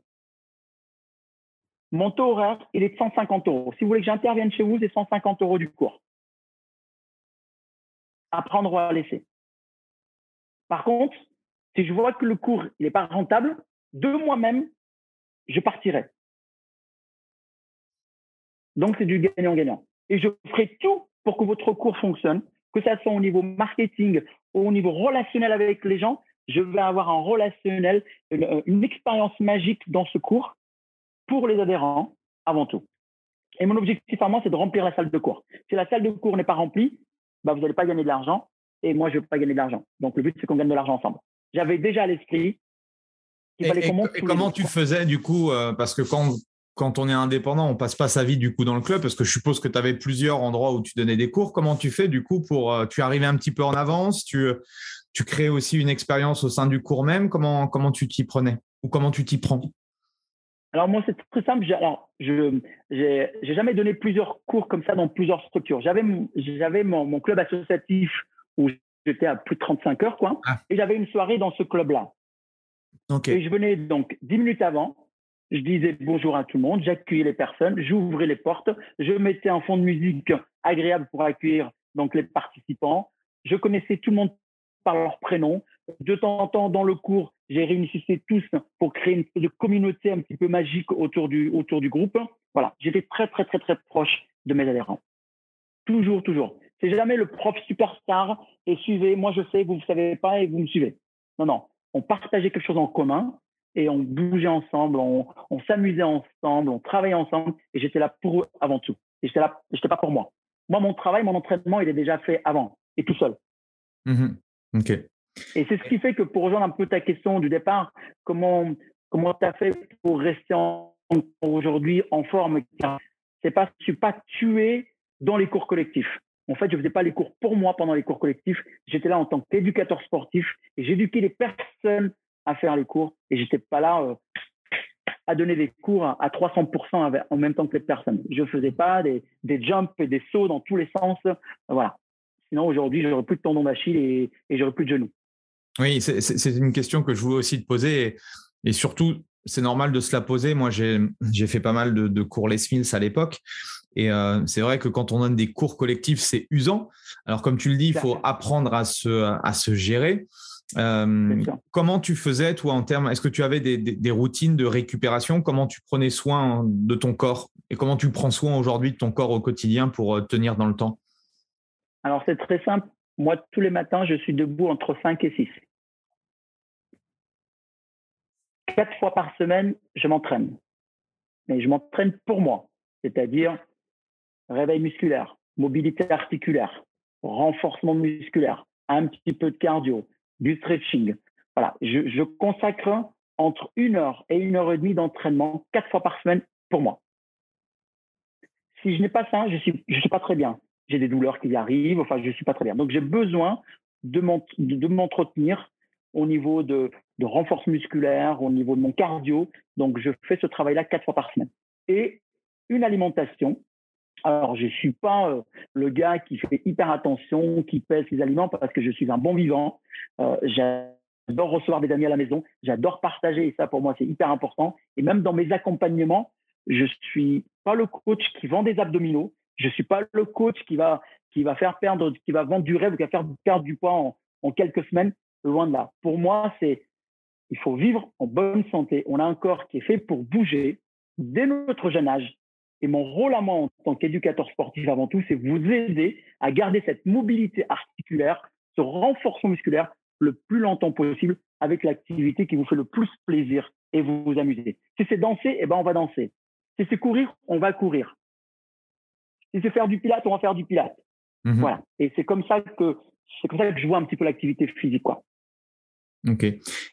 Mon taux horaire, il est de 150 euros. Si vous voulez que j'intervienne chez vous, c'est 150 euros du cours. À prendre ou à laisser. Par contre, si je vois que le cours n'est pas rentable, de moi-même, je partirai. Donc, c'est du gagnant-gagnant. Et je ferai tout pour que votre cours fonctionne, que ça soit au niveau marketing au niveau relationnel avec les gens. Je vais avoir un relationnel, une, expérience magique dans ce cours pour les adhérents avant tout. Et mon objectif à moi, c'est de remplir la salle de cours. Si la salle de cours n'est pas remplie, bah, vous n'allez pas gagner de l'argent et moi, je ne veux pas gagner de l'argent. Donc, le but, c'est qu'on gagne de l'argent ensemble. J'avais déjà à l'esprit et, comment tu faisais du coup euh, Parce que quand, quand on est indépendant, on passe pas sa vie du coup dans le club parce que je suppose que tu avais plusieurs endroits où tu donnais des cours. Comment tu fais du coup pour euh, tu arrivais un petit peu en avance, tu tu crées aussi une expérience au sein du cours même. Comment comment tu t'y prenais ou comment tu t'y prends? Alors moi c'est très simple. Alors je j'ai jamais donné plusieurs cours comme ça dans plusieurs structures. J'avais j'avais mon, mon, club associatif où j'étais à plus de 35 heures quoi, ah. et j'avais une soirée dans ce club là. Et je venais donc 10 minutes avant je disais bonjour à tout le monde, j'accueillais les personnes, j'ouvrais les portes, je mettais un fond de musique agréable pour accueillir donc les participants. Je connaissais tout le monde par leur prénom. De temps en temps, dans le cours, j'ai réuni tous pour créer une de communauté un petit peu magique autour du, autour du groupe. Voilà, j'étais très, très, très, très proche de mes adhérents. Toujours, toujours. C'est jamais le prof superstar et suivez, moi je sais, vous ne savez pas et vous me suivez. Non, non. On partageait quelque chose en commun et on bougeait ensemble, on, s'amusait ensemble, on travaillait ensemble et j'étais là pour eux avant tout. Et j'étais là, j'étais pas pour moi. Moi, mon travail, mon entraînement, il est déjà fait avant et tout seul. Mmh ok. Et c'est ce qui fait que pour rejoindre un peu ta question du départ, comment comment tu as fait pour rester aujourd'hui en forme C'est pas, je suis pas tué dans les cours collectifs. En fait, je faisais pas les cours pour moi pendant les cours collectifs. J'étais là en tant qu'éducateur sportif et j'éduquais les personnes à faire les cours et j'étais pas là euh, à donner des cours à, 300% en même temps que les personnes. Je faisais pas des, des jumps et des sauts dans tous les sens. Voilà. Sinon, aujourd'hui, j'aurais plus de tendon d'Achille et, et j'aurais plus de genoux. Oui, c'est une question que je voulais aussi te poser. Et, surtout, c'est normal de se la poser. Moi, j'ai fait pas mal de, de cours Les Mills à l'époque. Et euh, c'est vrai que quand on donne des cours collectifs, c'est usant. Alors, comme tu le dis, il faut apprendre à se, à se gérer. Euh, comment tu faisais, toi, en termes, est-ce que tu avais des, routines de récupération? Comment tu prenais soin de ton corps Et comment tu prends soin aujourd'hui de ton corps au quotidien pour euh, tenir dans le temps? Alors, c'est très simple. Moi, tous les matins, je suis debout entre 5 et 6. Quatre fois par semaine, je m'entraîne. Mais je m'entraîne pour moi, c'est-à-dire réveil musculaire, mobilité articulaire, renforcement musculaire, un petit peu de cardio, du stretching. Voilà, je, consacre entre une heure et une heure et demie d'entraînement quatre fois par semaine pour moi. Si je n'ai pas ça, je suis, je suis pas très bien. J'ai des douleurs qui arrivent, enfin, je suis pas très bien. Donc, j'ai besoin de m'entretenir au niveau de, de renforce musculaire, au niveau de mon cardio. Donc, je fais ce travail-là quatre fois par semaine. Et une alimentation alors, je ne suis pas euh, le gars qui fait hyper attention, qui pèse ses aliments parce que je suis un bon vivant. Euh, j'adore recevoir des amis à la maison. J'adore partager et ça, pour moi, c'est hyper important. Et même dans mes accompagnements, je suis pas le coach qui vend des abdominaux. Je suis pas le coach qui va, qui va faire perdre, qui va vendre du rêve ou qui va faire perdre du poids en quelques semaines. Loin de là. Pour moi, c'est, il faut vivre en bonne santé. On a un corps qui est fait pour bouger dès notre jeune âge et mon rôle à moi en tant qu'éducateur sportif avant tout, c'est vous aider à garder cette mobilité articulaire, ce renforcement musculaire le plus longtemps possible avec l'activité qui vous fait le plus plaisir et vous vous amusez. Si c'est danser, eh ben on va danser. Si c'est courir, on va courir. Si c'est faire du pilate, on va faire du pilate. Mhm. Voilà. Et c'est comme ça que c'est comme ça que je vois un petit peu l'activité physique, quoi. Ok.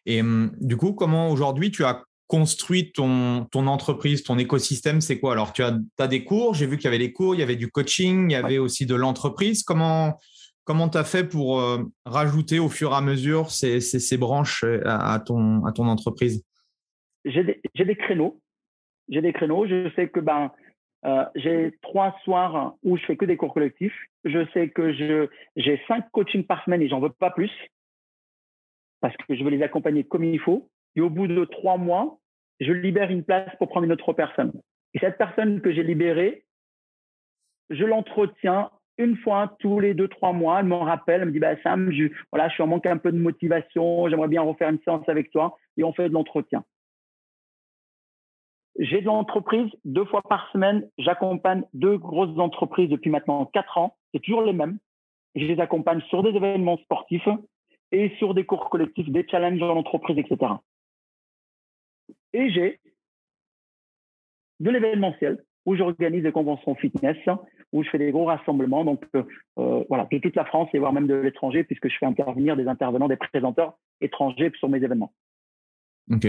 Et hum, du coup, comment aujourd'hui tu as construit ton, ton entreprise, ton écosystème C'est quoi? Alors, tu as, as des cours, j'ai vu qu'il y avait les cours, il y avait du coaching, il y avait aussi de l'entreprise. Comment comment tu as fait pour euh, rajouter au fur et à mesure ces, ces, branches euh, à, ton, à ton entreprise? J'ai des, des, créneaux. J'ai des créneaux. Je sais que ben, euh, j'ai trois soirs où je fais que des cours collectifs. Je sais que j'ai cinq coachings par semaine et j'en veux pas plus parce que je veux les accompagner comme il faut. Et au bout de trois mois, je libère une place pour prendre une autre personne. Et cette personne que j'ai libérée, je l'entretiens une fois tous les deux, trois mois. Elle me rappelle, elle me dit bah, Sam, je, voilà, je suis en manque un peu de motivation, j'aimerais bien refaire une séance avec toi. Et on fait de l'entretien. J'ai de l'entreprise deux fois par semaine. J'accompagne deux grosses entreprises depuis maintenant quatre ans. C'est toujours les mêmes. Je les accompagne sur des événements sportifs et sur des cours collectifs, des challenges dans l'entreprise, etc. Et j'ai de l'événementiel où j'organise des conventions fitness, où je fais des gros rassemblements, donc euh, euh, voilà, de toute la France et voire même de l'étranger, puisque je fais intervenir des intervenants, des présenteurs étrangers sur mes événements. Ok.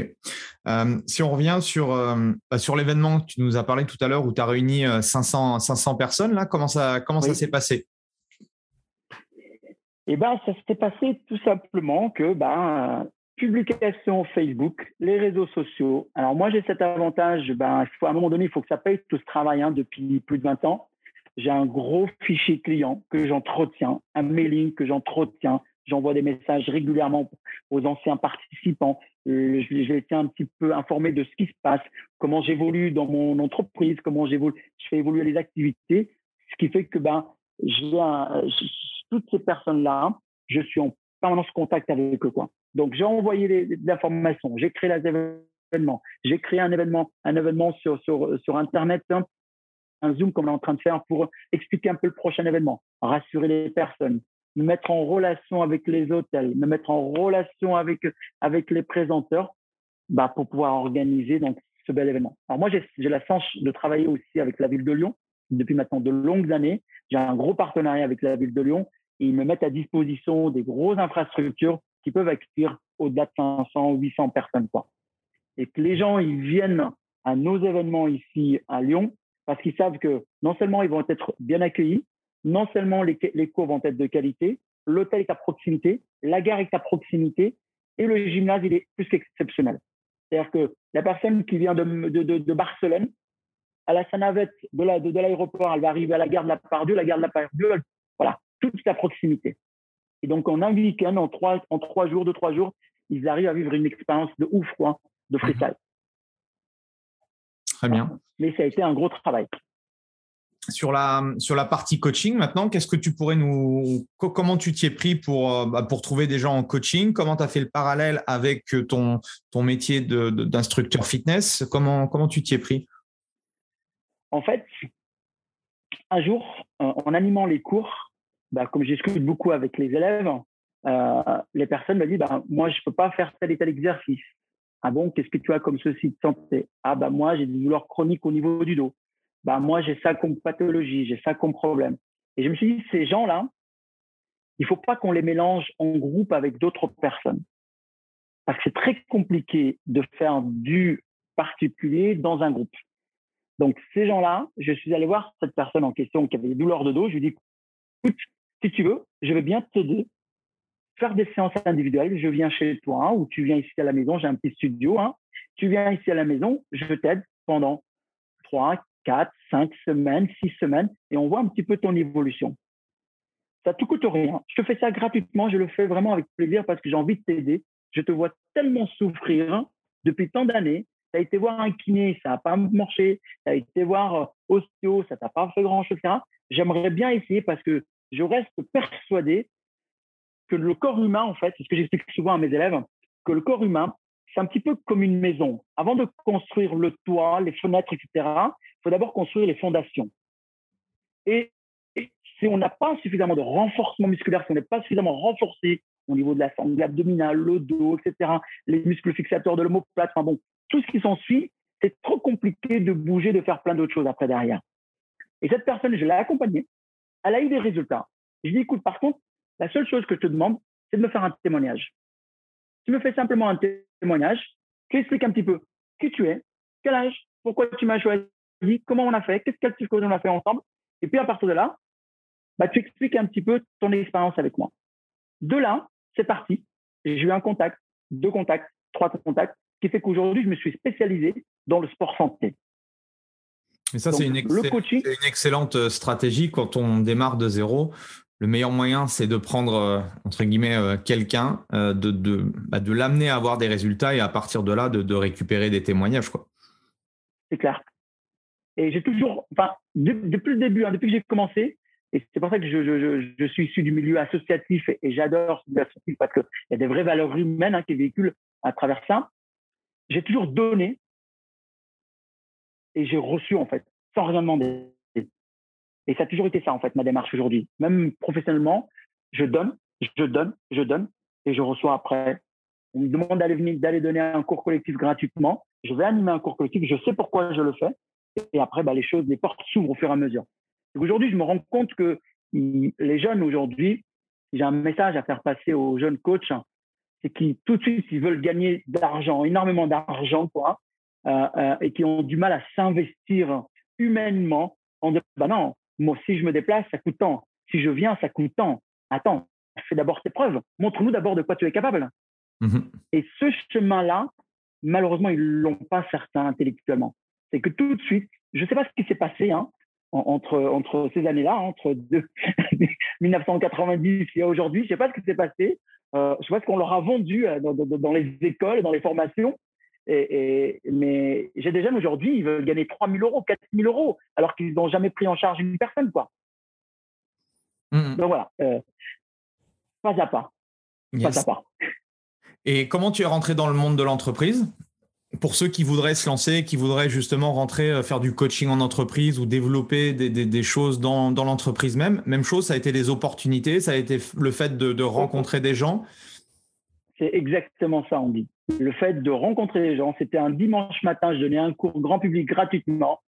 Euh, si on revient sur, bah, sur l'événement que tu nous as parlé tout à l'heure où tu as réuni 500, 500 personnes, là, comment ça, comment ça s'est passé? Eh ben, ça s'est passé tout simplement que ben, publication Facebook, les réseaux sociaux. Alors moi, j'ai cet avantage, ben, à un moment donné, il faut que ça paye tout ce travail hein, depuis plus de 20 ans. J'ai un gros fichier client que j'entretiens, un mailing que j'entretiens. J'envoie des messages régulièrement aux anciens participants. Euh, je, les tiens un petit peu informés de ce qui se passe, comment j'évolue dans mon entreprise, comment j'évolue, je fais évoluer les activités. Ce qui fait que ben, toutes ces personnes-là, je suis en permanence contact avec eux. Quoi. Donc, j'ai envoyé des, informations, j'ai créé les événements, j'ai créé un événement, un événement sur, sur, sur Internet, hein, un Zoom comme on est en train de faire pour expliquer un peu le prochain événement, rassurer les personnes, me mettre en relation avec les hôtels, me mettre en relation avec, avec les présenteurs bah, pour pouvoir organiser donc, ce bel événement. Alors moi, j'ai la chance de travailler aussi avec la ville de Lyon depuis maintenant de longues années. J'ai un gros partenariat avec la ville de Lyon et ils me mettent à disposition des grosses infrastructures qui peuvent accueillir au-delà de 500, 800 personnes. Et que les gens, ils viennent à nos événements ici à Lyon parce qu'ils savent que non seulement ils vont être bien accueillis, non seulement les, les cours vont être de qualité, l'hôtel est à proximité, la gare est à proximité et le gymnase, il est plus qu'exceptionnel. C'est-à-dire que la personne qui vient de, de, de, Barcelone, à la navette de l'aéroport, la, de elle va arriver à la gare de la Pardieu, la gare de la Pardieu, voilà, toute à proximité. Et donc, en un week-end, en trois, en trois jours, deux, trois jours, ils arrivent à vivre une expérience de ouf, quoi, de freestyle. Très bien. Mais ça a été un gros travail. Sur la, sur la partie coaching, maintenant, qu'est-ce que tu pourrais nous. Comment tu t'y es pris pour, euh, bah, pour trouver des gens en coaching? Comment tu as fait le parallèle avec ton, ton métier d'instructeur fitness? Comment, comment tu t'y es pris? En fait, un jour, en animant les cours, bah, comme j'excute beaucoup avec les élèves, euh, les personnes me disent bah, Moi, je ne peux pas faire tel et tel exercice. Ah bon, qu'est-ce que tu as comme ceci de santé? Ah, bah, moi, j'ai des douleurs chroniques au niveau du dos. Moi, j'ai ça comme pathologie, j'ai ça comme problème. Et je me suis dit Ces gens-là, il ne faut pas qu'on les mélange en groupe avec d'autres personnes. Parce que c'est très compliqué de faire du particulier dans un groupe. Donc, ces gens-là, je suis allé voir cette personne en question qui avait des douleurs de dos. Je lui dis, écoute, si tu veux, je vais bien t'aider, faire des séances individuelles. Je viens chez toi hein, ou tu viens ici à la maison, j'ai un petit studio. Hein. Tu viens ici à la maison, je t'aide pendant 3, 4, 5 semaines, 6 semaines et on voit un petit peu ton évolution. Ça ne te coûte rien. Je te fais ça gratuitement, je le fais vraiment avec plaisir parce que j'ai envie de t'aider. Je te vois tellement souffrir depuis tant d'années. Tu as été voir un kiné, ça n'a pas marché. Tu as été voir euh, ostéo, ça t'a pas fait grand-chose. J'aimerais bien essayer parce que je reste persuadé que le corps humain, en fait, c'est ce que j'explique souvent à mes élèves, que le corps humain, c'est un petit peu comme une maison. Avant de construire le toit, les fenêtres, etc., il faut d'abord construire les fondations. Et, si on n'a pas suffisamment de renforcement musculaire, si on n'est pas suffisamment renforcé au niveau de la sangle abdominale, le dos, etc., les muscles fixateurs de l'omoplate, enfin bon, tout ce qui s'ensuit, c'est trop compliqué de bouger, de faire plein d'autres choses après derrière. Et cette personne, je l'ai accompagnée elle a eu des résultats. Je dis, écoute, par contre, la seule chose que je te demande, c'est de me faire un témoignage. Tu me fais simplement un témoignage, tu expliques un petit peu qui tu es, quel âge, pourquoi tu m'as choisi, comment on a fait, qu'est-ce qu'on a fait ensemble. Et puis à partir de là, bah, tu expliques un petit peu ton expérience avec moi. De là, c'est parti. J'ai eu un contact, deux contacts, trois contacts, qui fait qu'aujourd'hui, je me suis spécialisé dans le sport santé. Mais ça, c'est une, une, excellente euh, stratégie quand on démarre de zéro. Le meilleur moyen, c'est de prendre, euh, entre guillemets, euh, quelqu'un, de, de, bah, de l'amener à avoir des résultats et à partir de là, de, de récupérer des témoignages. C'est clair. Et j'ai toujours, enfin, depuis le début, hein, depuis que j'ai commencé, et c'est pour ça que je, suis issu du milieu associatif et, j'adore ce milieu associatif parce qu'il y a des vraies valeurs humaines hein, qui véhiculent à travers ça. J'ai toujours donné et j'ai reçu en fait, sans rien demander. Et ça a toujours été ça en fait, ma démarche aujourd'hui. Même professionnellement, je donne, je donne, je donne et je reçois après. On me demande d'aller venir, d'aller donner un cours collectif gratuitement. Je vais animer un cours collectif, je sais pourquoi je le fais. Et après, bah, les choses, les portes s'ouvrent au fur et à mesure. Aujourd'hui, je me rends compte que les jeunes aujourd'hui, j'ai un message à faire passer aux jeunes coachs, c'est qu'ils tout de suite ils veulent gagner d'argent, énormément d'argent, quoi, euh, euh, et qui ont du mal à s'investir humainement en disant bah non, moi si je me déplace, ça coûte tant. Si je viens, ça coûte tant. Attends, fais d'abord tes preuves. Montre-nous d'abord de quoi tu es capable. Mmh et ce chemin-là, malheureusement, ils l'ont pas certains intellectuellement. C'est que tout de suite, je ne sais pas ce qui s'est passé hein, entre, entre ces années-là, entre 1990 <laughs> et aujourd'hui, je ne sais pas ce qui s'est passé. Euh, je sais pas ce qu'on leur a vendu euh, dans, dans, les écoles, dans les formations. Et, mais j'ai des jeunes aujourd'hui, ils veulent gagner 3 000 euros, 4 000 euros, alors qu'ils n'ont jamais pris en charge une personne. Quoi. Mmh. Donc voilà, euh, pas à pas. Pas à pas. Et comment tu es rentré dans le monde de l'entreprise? Pour ceux qui voudraient se lancer, qui voudraient justement rentrer, euh, faire du coaching en entreprise ou développer des, choses dans, l'entreprise même, même chose, ça a été des opportunités, ça a été le fait de, rencontrer des gens. C'est exactement ça, dit. Le fait de rencontrer des gens, c'était un dimanche matin, je donnais un cours grand public gratuitement.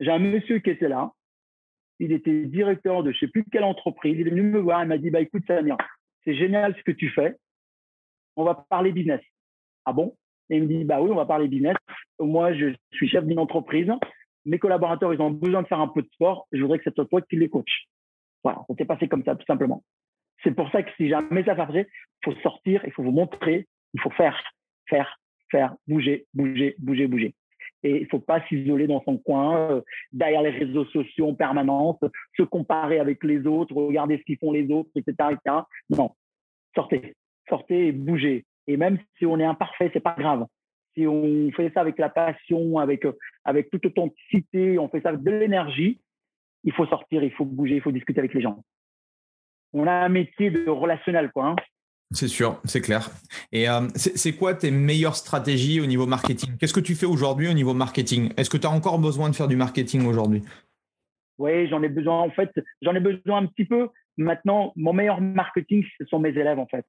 J'ai un monsieur qui était là. Il était directeur de je ne sais plus quelle entreprise. Il est venu me voir, il m'a dit bah, écoute, Samir, c'est génial ce que tu fais. On va parler business. Ah bon? Et il me dit, bah oui, on va parler business. Moi, je suis chef d'une entreprise. Mes collaborateurs, ils ont besoin de faire un peu de sport. Je voudrais que c'est toi qui les coach. Voilà, ça s'est passé comme ça, tout simplement. C'est pour ça que si jamais ça fait, il faut sortir, il faut vous montrer, il faut faire, faire, faire, bouger, bouger, bouger, bouger. Et il ne faut pas s'isoler dans son coin, euh, derrière les réseaux sociaux en permanence, se comparer avec les autres, regarder ce qu'ils font les autres, etc. Non, sortez, sortez et bougez. Et même si on est imparfait, c'est pas grave. Si on fait ça avec la passion, avec, avec toute authenticité, on fait ça avec de l'énergie, il faut sortir, il faut bouger, il faut discuter avec les gens. On a un métier de relationnel, quoi. Hein. C'est sûr, c'est clair. Et euh, c'est quoi tes meilleures stratégies au niveau marketing? Qu'est-ce que tu fais aujourd'hui au niveau marketing? Est-ce que tu as encore besoin de faire du marketing aujourd'hui? Oui, j'en ai besoin. En fait, j'en ai besoin un petit peu. Maintenant, mon meilleur marketing, ce sont mes élèves, en fait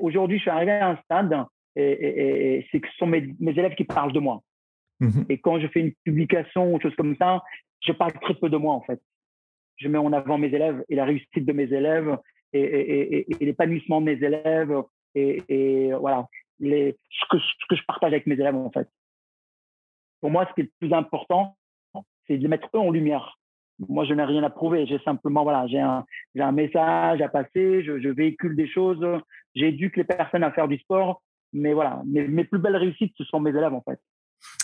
aujourd'hui, je suis arrivé à un stade et, c'est que ce sont mes, élèves qui parlent de moi. Mhm. Et quand je fais une publication ou chose comme ça, je parle très peu de moi en fait. Je mets en avant mes élèves et la réussite de mes élèves et, l'épanouissement de mes élèves et, voilà les, ce, que, ce que je partage avec mes élèves en fait. Pour moi, ce qui est le plus important, c'est de les mettre eux en lumière moi, je n'ai rien à prouver. J'ai simplement, voilà, j'ai un, un, message à passer, je, véhicule des choses, j'éduque les personnes à faire du sport. Mais voilà, mes, mes, plus belles réussites, ce sont mes élèves, en fait.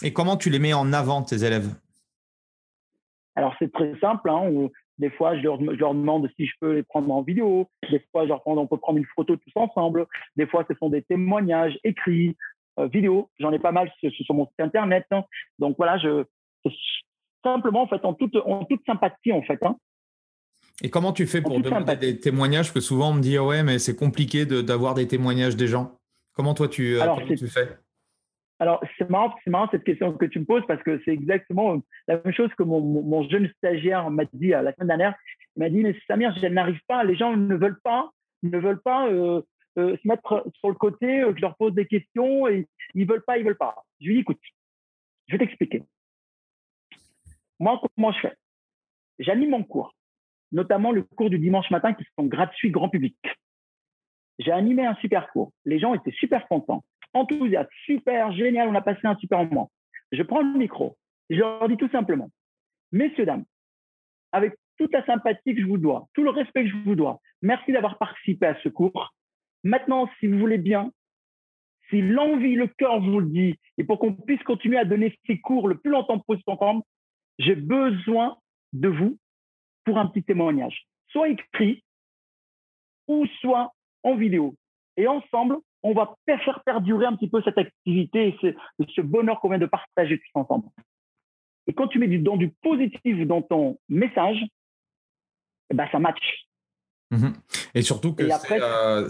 Et comment tu les mets en avant, tes élèves? Alors, c'est très simple. Hein, des fois, je leur, je leur, demande si je peux les prendre en vidéo. Des fois, je leur demande, on peut prendre une photo tous ensemble. Des fois, ce sont des témoignages écrits, euh, vidéo. J'en ai pas mal sur, sur mon site internet. Hein. Donc voilà, je, simplement en fait en toute, en toute sympathie en fait. Hein. Et comment tu fais pour demander des témoignages? Parce que souvent on me dit ouais mais c'est compliqué d'avoir des témoignages des gens. Comment toi tu, euh, tu fais? Alors, c'est marrant, c'est marrant cette question que tu me poses parce que c'est exactement la même chose que mon, mon jeune stagiaire m'a dit euh, la semaine dernière. Il m'a dit, mais Samir, je n'arrive pas, les gens ne veulent pas, ne veulent pas euh, se mettre sur le côté, que je leur pose des questions et ils veulent pas, ils veulent pas. Je lui dis, écoute, je vais t'expliquer. Moi, comment je fais? J'anime mon cours. notamment le cours du dimanche matin qui sont gratuits grand public. J'ai animé un super cours. Les gens étaient super contents, enthousiastes, super, génial, on a passé un super moment. Je prends le micro. Je leur dis tout simplement, messieurs, dames, avec toute la sympathie que je vous dois, tout le respect que je vous dois, merci d'avoir participé à ce cours. Maintenant, si vous voulez bien, si l'envie, le cœur vous le dit, et pour qu'on puisse continuer à donner ces cours le plus longtemps possible ensemble, j'ai besoin de vous pour un petit témoignage, soit écrit ou soit en vidéo. Et ensemble, on va faire perdurer un petit peu cette activité et ce, bonheur qu'on vient de partager tous ensemble. Et quand tu mets du, dans du positif dans ton message, eh ben, ça match. Mhm. Et surtout que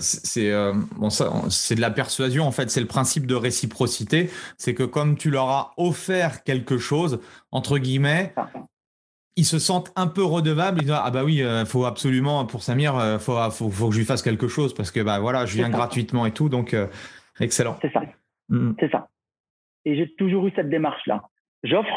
c'est euh, bon, c'est de la persuasion en fait, c'est le principe de réciprocité, c'est que comme tu leur as offert quelque chose entre guillemets, ils se sentent un peu redevables. Ils disent ah bah oui, euh, faut absolument pour Samir, euh, faut, faut, faut que je lui fasse quelque chose parce que bah voilà, je viens gratuitement et tout, donc excellent. C'est ça, mhm. c'est ça. Et j'ai toujours eu cette démarche là. J'offre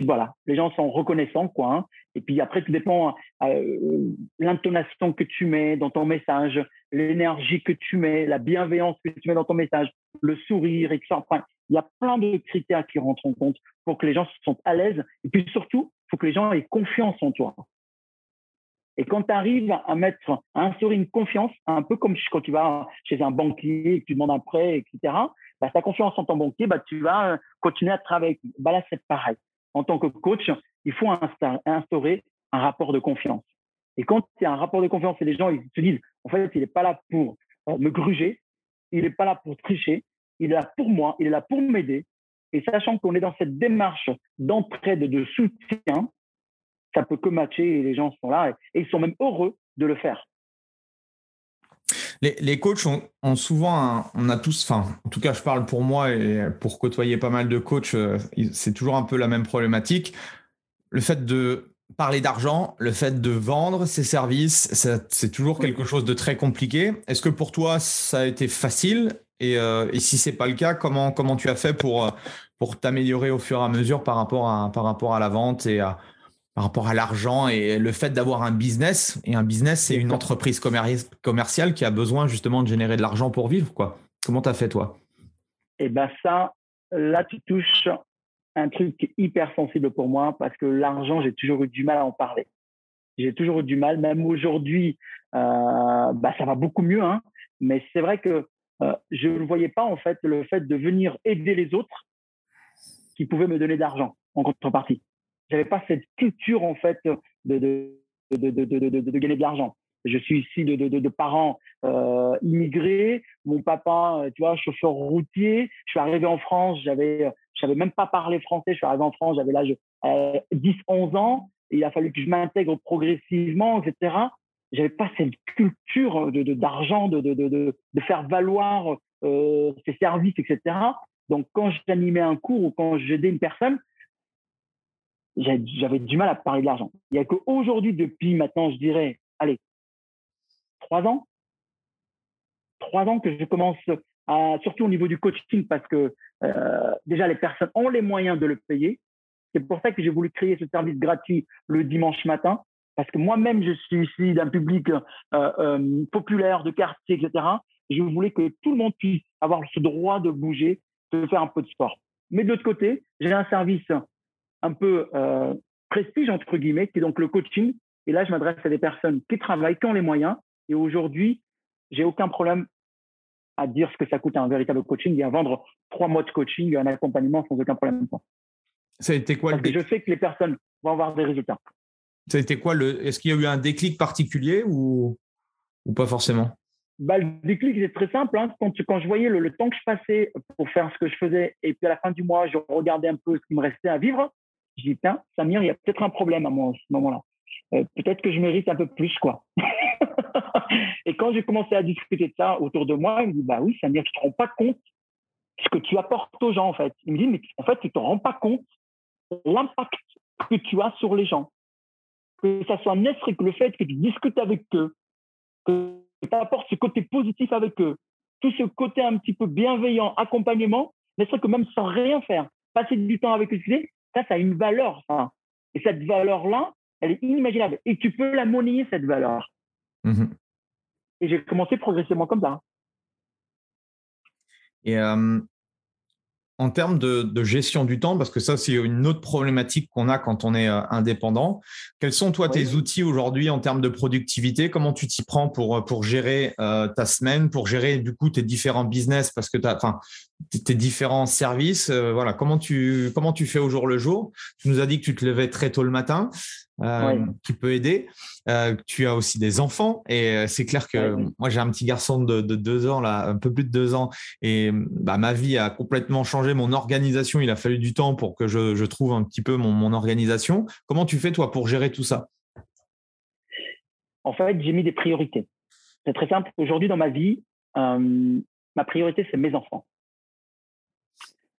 voilà, les gens sont reconnaissants, quoi. Hein. Et puis après, tout dépend euh, l'intonation que tu mets dans ton message, l'énergie que tu mets, la bienveillance que tu mets dans ton message, le sourire, etc. Enfin, il y a plein de critères qui rentrent en compte pour que les gens se sentent à l'aise. Et puis surtout, il faut que les gens aient confiance en toi. Et quand tu arrives à mettre, à instaurer une confiance, un peu comme quand tu vas chez un banquier et que tu demandes un prêt, etc., bah, ta confiance en ton banquier, bah, tu vas euh, continuer à travailler. Bah, là, c'est pareil en tant que coach, il faut instaurer un rapport de confiance. Et quand il y a un rapport de confiance et les gens ils se disent, en fait, il n'est pas là pour euh, me gruger, il n'est pas là pour tricher, il est là pour moi, il est là pour m'aider. Et sachant qu'on est dans cette démarche d'entraide, de soutien, ça peut que matcher et les gens sont là et, ils sont même heureux de le faire. Les, coachs ont, souvent, on a tous, enfin, en tout cas, je parle pour moi et pour côtoyer pas mal de coachs, euh, c'est toujours un peu la même problématique. Le fait de parler d'argent, le fait de vendre ses services, c'est toujours quelque chose de très compliqué. Est-ce que pour toi, ça a été facile? Et, euh, et, si c'est pas le cas, comment, comment tu as fait pour, pour t'améliorer au fur et à mesure par rapport à, par rapport à la vente et à, par rapport à l'argent et le fait d'avoir un business. Et un business, c'est une entreprise commerciale qui a besoin justement de générer de l'argent pour vivre. Quoi. Comment tu as fait toi? Eh bien ça, là tu touches un truc hyper sensible pour moi parce que l'argent, j'ai toujours eu du mal à en parler. J'ai toujours eu du mal, même aujourd'hui, euh, bah, ça va beaucoup mieux. Hein, mais c'est vrai que euh, je ne voyais pas en fait le fait de venir aider les autres qui pouvaient me donner de l'argent en contrepartie j'avais pas cette culture en fait de, de, de, de, de gagner de l'argent. Je suis ici de, de, parents euh, immigrés. Mon papa, euh, tu vois, chauffeur routier. Je suis arrivé en France, j'avais, je savais même pas parler français. Je suis arrivé en France, j'avais l'âge euh, 10, 11 ans. Il a fallu que je m'intègre progressivement, etc. J'avais pas cette culture de, d'argent, de, de, faire valoir euh, ses services, etc. Donc, quand j'animais un cours ou quand j'aidais une personne, j'avais du mal à parler de l'argent. Il n'y a qu'aujourd'hui, depuis maintenant, je dirais, allez, trois ans, trois ans que je commence, à, surtout au niveau du coaching, parce que euh, déjà les personnes ont les moyens de le payer. C'est pour ça que j'ai voulu créer ce service gratuit le dimanche matin, parce que moi-même, je suis ici d'un public euh, euh, populaire, de quartier, etc. Je voulais que tout le monde puisse avoir ce droit de bouger, de faire un peu de sport. Mais de l'autre côté, j'ai un service un peu euh, prestige, entre guillemets, qui est donc le coaching. Et là, je m'adresse à des personnes qui travaillent, qui ont les moyens. Et aujourd'hui, j'ai aucun problème à dire ce que ça coûte un véritable coaching et à vendre trois mois de coaching, un accompagnement sans aucun problème. Ça a été quoi Parce que je sais que les personnes vont avoir des résultats. Ça a été quoi le Est-ce qu'il y a eu un déclic particulier ou, ou pas forcément? Bah, le déclic, c'est très simple. Hein. Quand, quand, je voyais le, le, temps que je passais pour faire ce que je faisais, et puis à la fin du mois, je regardais un peu ce qui me restait à vivre, je dis, Samir, il y a peut-être un problème à moi à ce moment-là. Euh, peut-être que je mérite un peu plus, quoi. <laughs> et quand j'ai commencé à discuter de ça autour de moi, il me dit, bah oui, Samir, tu te rends pas compte ce que tu apportes aux gens, en fait. Il me dit, mais en fait, tu te rends pas compte l'impact que tu as sur les gens. Que ça soit n'est que le fait que tu discutes avec eux, que tu apportes ce côté positif avec eux, tout ce côté un petit peu bienveillant, accompagnement, n'est-ce que même sans rien faire, passer du temps avec eux, ça, ça a une valeur. Et cette valeur-là, Elle est inimaginable. Et tu peux la monnayer, cette valeur. Mmh et j'ai commencé progressivement comme ça. Et en termes de, gestion du temps, parce que ça, c'est une autre problématique qu'on a quand on est euh, indépendant. Quels sont, toi, tes outils aujourd'hui en termes de productivité? Comment tu t'y prends pour, euh, pour gérer euh, ta semaine, pour gérer, du coup, tes différents business, parce que tu as, tes différents services Voilà, comment tu, comment tu fais au jour le jour? Tu nous as dit que tu te levais très tôt le matin. Euh, qui peut aider. Euh, tu as aussi des enfants et euh, c'est clair que moi j'ai un petit garçon de, deux ans là, un peu plus de deux ans et bah, ma vie a complètement changé. Mon organisation, il a fallu du temps pour que je, trouve un petit peu mon, organisation. Comment tu fais toi pour gérer tout ça? En fait, j'ai mis des priorités. C'est très simple. Aujourd'hui dans ma vie, ma priorité c'est mes enfants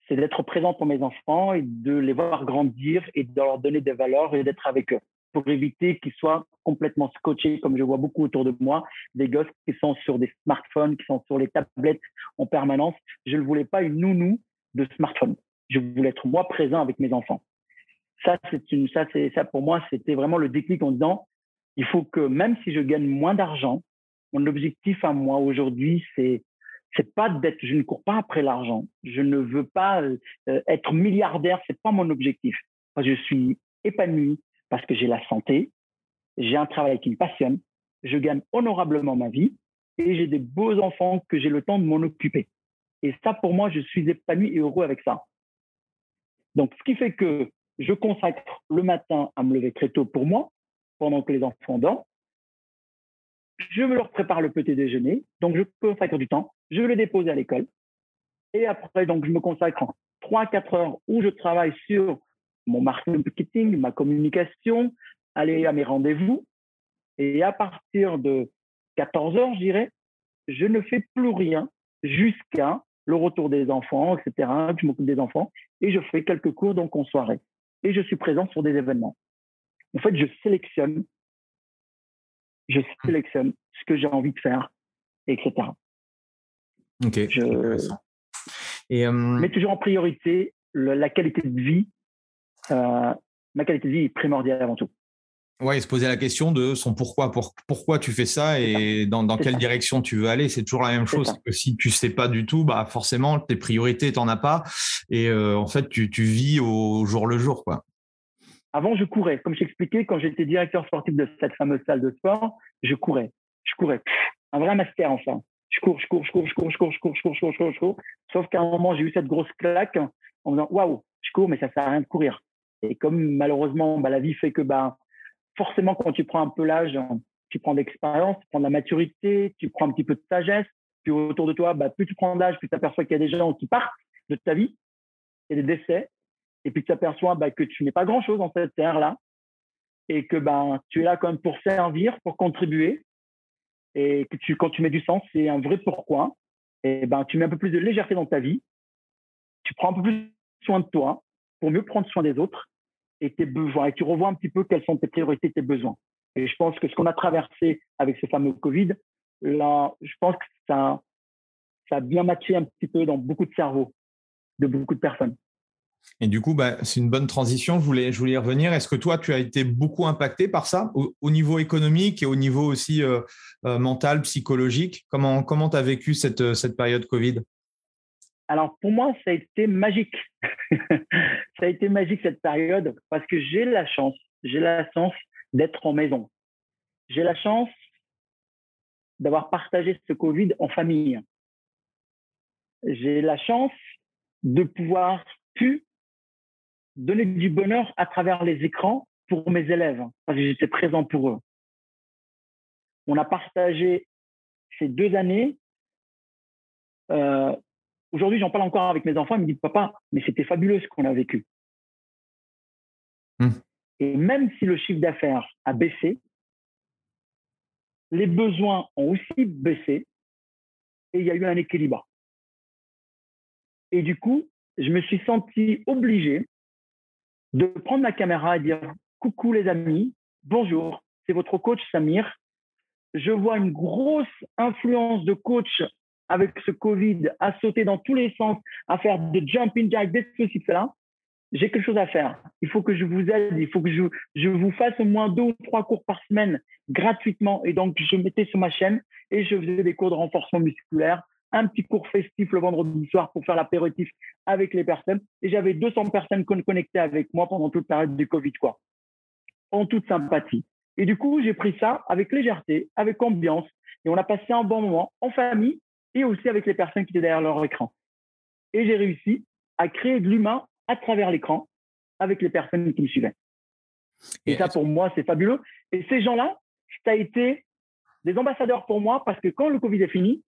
c'est d'être présent pour mes enfants et de les voir grandir et de leur donner des valeurs et d'être avec eux pour éviter qu'ils soient complètement scotchés, comme je vois beaucoup autour de moi, des gosses qui sont sur des smartphones, qui sont sur les tablettes en permanence. Je ne voulais pas une nounou de smartphone. Je voulais être moi présent avec mes enfants. Ça, c'est une, ça, c'est, ça pour moi, c'était vraiment le déclic en disant, il faut que même si je gagne moins d'argent, mon objectif à moi aujourd'hui, c'est c'est pas d'être, je ne cours pas après l'argent. Je ne veux pas euh, être milliardaire. C'est pas mon objectif. Je suis épanoui parce que j'ai la santé, j'ai un travail qui me passionne, je gagne honorablement ma vie et j'ai des beaux enfants que j'ai le temps de m'en occuper. Et ça, pour moi, je suis épanoui et heureux avec ça. Donc, ce qui fait que je consacre le matin à me lever très tôt pour moi, pendant que les enfants dorment. Je me leur prépare le petit déjeuner, donc je consacre du temps je les dépose à l'école. Et après, donc, je me consacre 3-4 heures où je travaille sur mon marketing, ma communication, aller à mes rendez-vous. Et à partir de 14 heures, je dirais, je ne fais plus rien jusqu'à le retour des enfants, etc. Je m'occupe des enfants et je fais quelques cours donc en soirée. Et je suis présent sur des événements. En fait, je sélectionne, je sélectionne ce que j'ai envie de faire, etc. Ok. Et, Mais toujours en priorité la qualité de vie. Euh, ma qualité de vie est primordiale avant tout. Oui, se poser la question de son pourquoi, pourquoi tu fais ça et dans, quelle direction tu veux aller. C'est toujours la même chose. Que si tu sais pas du tout, bah forcément tes priorités t'en as pas et euh, en fait tu, tu, vis au jour le jour quoi. Avant je courais, comme j'expliquais quand j'étais directeur sportif de cette fameuse salle de sport, je courais, je courais, un vrai master enfin je cours, je cours, je cours, je cours, je cours, je cours, je cours, je cours, je cours, je cours. Sauf qu'à un moment, j'ai eu cette grosse claque en me disant, waouh, je cours, mais ça sert à rien de courir. Et comme malheureusement, bah, la vie fait que, bah, forcément, quand tu prends un peu l'âge, tu prends de l'expérience, tu prends de la maturité, tu prends un petit peu de sagesse. Puis autour de toi, bah, plus tu prends d'âge, plus tu aperçois qu'il y a des gens qui partent de ta vie, il y a des décès. Et puis tu aperçois bah, que tu n'es pas grand-chose en cette terre-là. Et que bah, tu es là quand même pour servir, pour contribuer et que tu, quand tu mets du sens, c'est un vrai pourquoi. Et ben, tu mets un peu plus de légèreté dans ta vie, tu prends un peu plus soin de toi pour mieux prendre soin des autres et tes besoins. Et tu revois un petit peu quelles sont tes priorités, tes besoins. Et je pense que ce qu'on a traversé avec ce fameux Covid, là, je pense que ça, ça a bien matché un petit peu dans beaucoup de cerveaux de beaucoup de personnes. Et du coup, bah, c'est une bonne transition. Je voulais, je voulais y revenir. Est-ce que toi, tu as été beaucoup impacté par ça, au, niveau économique et au niveau aussi euh, euh, mental, psychologique? Comment tu as vécu cette, euh, cette période Covid? Alors, pour moi, ça a été magique. <laughs> ça a été magique cette période parce que j'ai la chance, j'ai la chance d'être en maison. J'ai la chance d'avoir partagé ce Covid en famille. J'ai la chance de pouvoir pu donner du bonheur à travers les écrans pour mes élèves, parce que j'étais présent pour eux. On a partagé ces deux années. Euh, aujourd'hui, j'en parle encore avec mes enfants. Ils me disent, papa, mais c'était fabuleux ce qu'on a vécu. Hmm. Et même si le chiffre d'affaires a baissé, les besoins ont aussi baissé et il y a eu un équilibre. Et du coup, je me suis senti obligé de prendre ma caméra et dire coucou les amis, bonjour, c'est votre coach Samir. Je vois une grosse influence de coach avec ce Covid à sauter dans tous les sens, à faire des jumping jacks, des ceci, cela. j'ai quelque chose à faire. Il faut que je vous aide. Il faut que je, je vous fasse au moins deux ou trois cours par semaine gratuitement. Et donc, je mettais sur ma chaîne et je faisais des cours de renforcement musculaire, un petit cours festif le vendredi soir pour faire l'apéritif avec les personnes. Et j'avais 200 personnes connectées avec moi pendant toute la période du Covid, quoi. En toute sympathie. Et du coup, j'ai pris ça avec légèreté, avec ambiance. Et on a passé un bon moment en famille et aussi avec les personnes qui étaient derrière leur écran. Et j'ai réussi à créer de l'humain à travers l'écran avec les personnes qui me suivaient. Et, ça, pour moi, c'est fabuleux. Et ces gens-là, ça a été des ambassadeurs pour moi parce que quand le Covid est fini,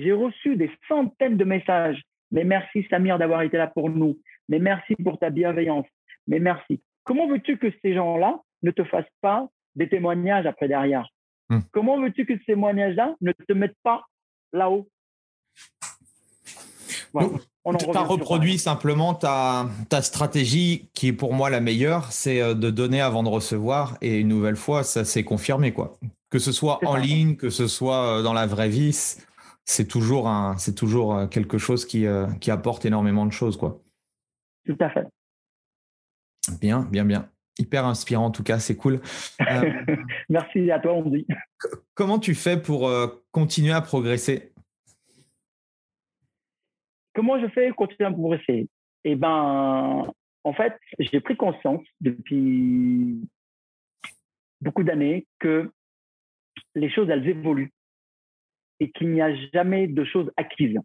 j'ai reçu des centaines de messages. Mais merci Samir d'avoir été là pour nous. Mais merci pour ta bienveillance. Mais merci. Comment veux-tu que ces gens-là ne te fassent pas des témoignages après derrière? Hmm. Comment veux-tu que ces témoignages-là ne te mettent pas là-haut? Tu as reproduit simplement ta, ta stratégie qui est pour moi la meilleure, c'est euh, de donner avant de recevoir. Et une nouvelle fois, ça s'est confirmé. Quoi. Que ce soit en ligne, que ce soit euh, dans la vraie vie, c'est toujours, un, toujours euh, quelque chose qui, qui apporte énormément de choses. Quoi. Tout à fait. Bien, bien, bien. Hyper inspirant en tout cas, c'est cool. <laughs> Merci à toi, on dit. Comment tu fais pour continuer à progresser? Comment je fais continuer à progresser? Eh ben, en fait, j'ai pris conscience depuis beaucoup d'années que les choses, elles évoluent et qu'il n'y a jamais de choses acquises.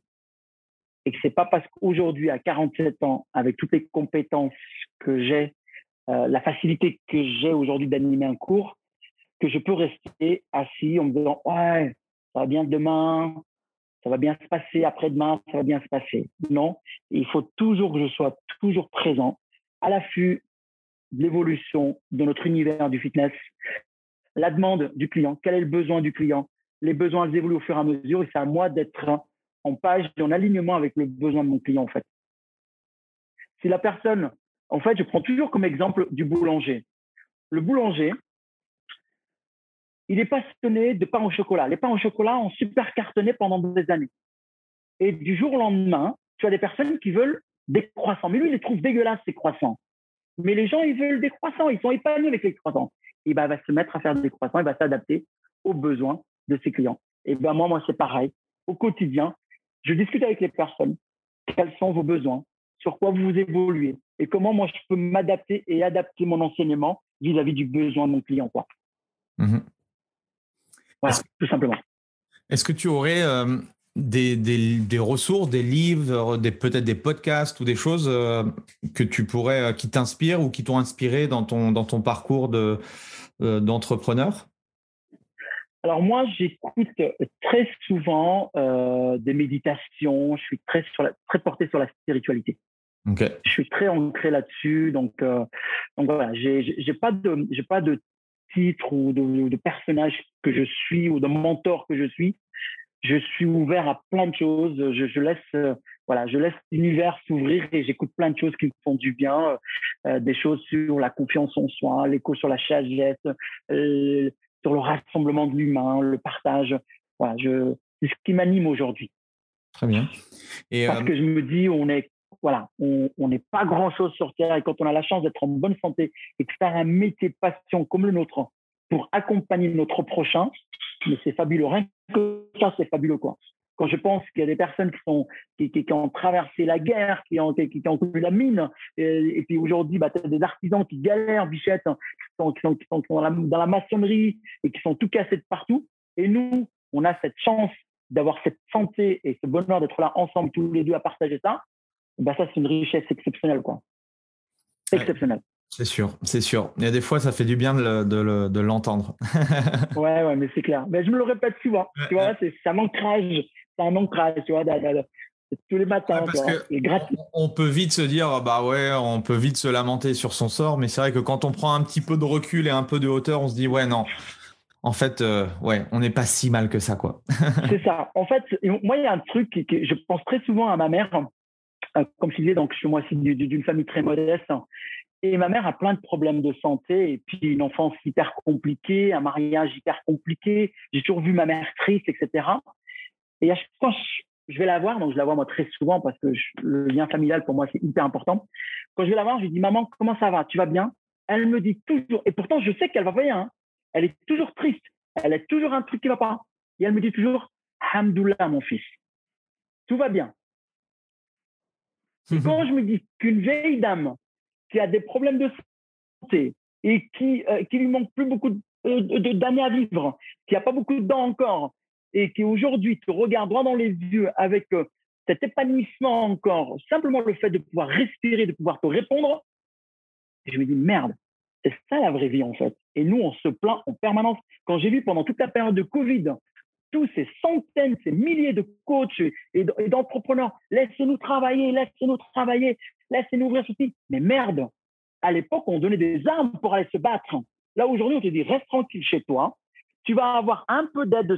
Et que c'est pas parce qu'aujourd'hui, à 47 ans, avec toutes les compétences que j'ai, euh, la facilité que j'ai aujourd'hui d'animer un cours, que je peux rester assis en me disant, ouais, ça va bien demain, ça va bien se passer après-demain, ça va bien se passer. Non, il faut toujours que je sois toujours présent, à l'affût de l'évolution de notre univers du fitness, la demande du client, quel est le besoin du client. Les besoins évoluent au fur et à mesure et c'est à moi d'être en page et en alignement avec le besoin de mon client, en fait. Si la personne, en fait, je prends toujours comme exemple du boulanger. Le boulanger, il est passionné de pain au chocolat. Les pains au chocolat ont super cartonné pendant des années. Et du jour au lendemain, tu as des personnes qui veulent des croissants. Mais lui, il les trouve dégueulasses, ces croissants. Mais les gens, ils veulent des croissants. Ils sont épanouis avec les croissants. Il va se mettre à faire des croissants. Il va s'adapter aux besoins de ses clients. Et ben, moi, moi, c'est pareil. Au quotidien, je discute avec les personnes. Quels sont vos besoins? Sur quoi vous évoluez? Et comment moi, je peux m'adapter et adapter mon enseignement vis-à-vis du besoin de mon client, quoi. Mmh tout simplement. Est-ce que tu aurais euh, des, des, ressources, des livres, des, peut-être des podcasts ou des choses euh, que tu pourrais, euh, qui t'inspirent ou qui t'ont inspiré dans ton, dans ton parcours de, d'entrepreneur? Alors moi, j'écoute très souvent des méditations. Je suis très, sur la, très porté sur la spiritualité. Je suis très ancré là-dessus. Donc, donc voilà, j'ai, pas de, j'ai pas de titre ou de, personnage que je suis ou de mentor que je suis, je suis ouvert à plein de choses. Je, laisse, euh, voilà, je laisse l'univers s'ouvrir et j'écoute plein de choses qui me font du bien. Euh, euh, des choses sur la confiance en soi, l'écho sur la sagesse, sur le rassemblement de l'humain, le partage. Voilà, je, c'est ce qui m'anime aujourd'hui. Très bien. Et Parce que je me dis, on est voilà, on n'est pas grand-chose sur Terre et quand on a la chance d'être en bonne santé et de faire un métier de passion comme le nôtre pour accompagner notre prochain, mais c'est fabuleux. Rien que ça, c'est fabuleux, quoi. Quand je pense qu'il y a des personnes qui, sont, qui, qui, ont traversé la guerre, qui ont, qui, ont connu la mine, et, puis aujourd'hui, bah, tu as des artisans qui galèrent, bichette, qui sont, qui sont, qui sont dans, la, dans la maçonnerie et qui sont tout cassés de partout. Et nous, on a cette chance d'avoir cette santé et ce bonheur d'être là ensemble tous les deux à partager ça. Bah, ça, c'est une richesse exceptionnelle, quoi. Exceptionnelle. C'est sûr, c'est sûr. Il y a des fois, ça fait du bien de, l'entendre. <laughs> ouais, ouais, mais c'est clair. Mais je me le répète souvent. Tu vois, c'est un ancrage. C'est un ancrage, tu vois, tous les matins. on peut vite se dire, bah ouais, on peut vite se lamenter sur son sort, mais c'est vrai que quand on prend un petit peu de recul et un peu de hauteur, on se dit, ouais, non. En fait, euh, ouais, on n'est pas si mal que ça, quoi. <laughs> c'est ça. En fait, moi, il y a un truc que je pense très souvent à ma mère comme je disais, donc je suis moi aussi d'une famille très modeste. Et ma mère a plein de problèmes de santé, et puis une enfance hyper compliquée, un mariage hyper compliqué. J'ai toujours vu ma mère triste, etc. Et fois, je vais la voir, donc je la vois moi très souvent parce que le lien familial pour moi c'est hyper important. Quand je vais la voir, je lui dis maman comment ça va, tu vas bien? Elle me dit toujours, et pourtant je sais qu'elle va bien. Hein. Elle est toujours triste, elle a toujours un truc qui va pas, et elle me dit toujours Hamdoullah mon fils, tout va bien. Quand je me dis qu'une vieille dame qui a des problèmes de santé et qui euh, qui lui manque plus beaucoup d'années à vivre, qui n'a pas beaucoup de dents encore, et qui aujourd'hui te regarde droit dans les yeux avec euh, cet épanouissement encore, simplement le fait de pouvoir respirer, de pouvoir te répondre, je me dis merde, c'est ça la vraie vie en fait. Et nous, on se plaint en permanence. Quand j'ai vu pendant toute la période de Covid, tous ces centaines, ces milliers de coachs et d'entrepreneurs, laissez-nous travailler, laissez-nous travailler, laissez-nous ouvrir ceci. Mais merde, à l'époque, on donnait des armes pour aller se battre. Là, aujourd'hui, on te dit, reste tranquille chez toi, tu vas avoir un peu d'aide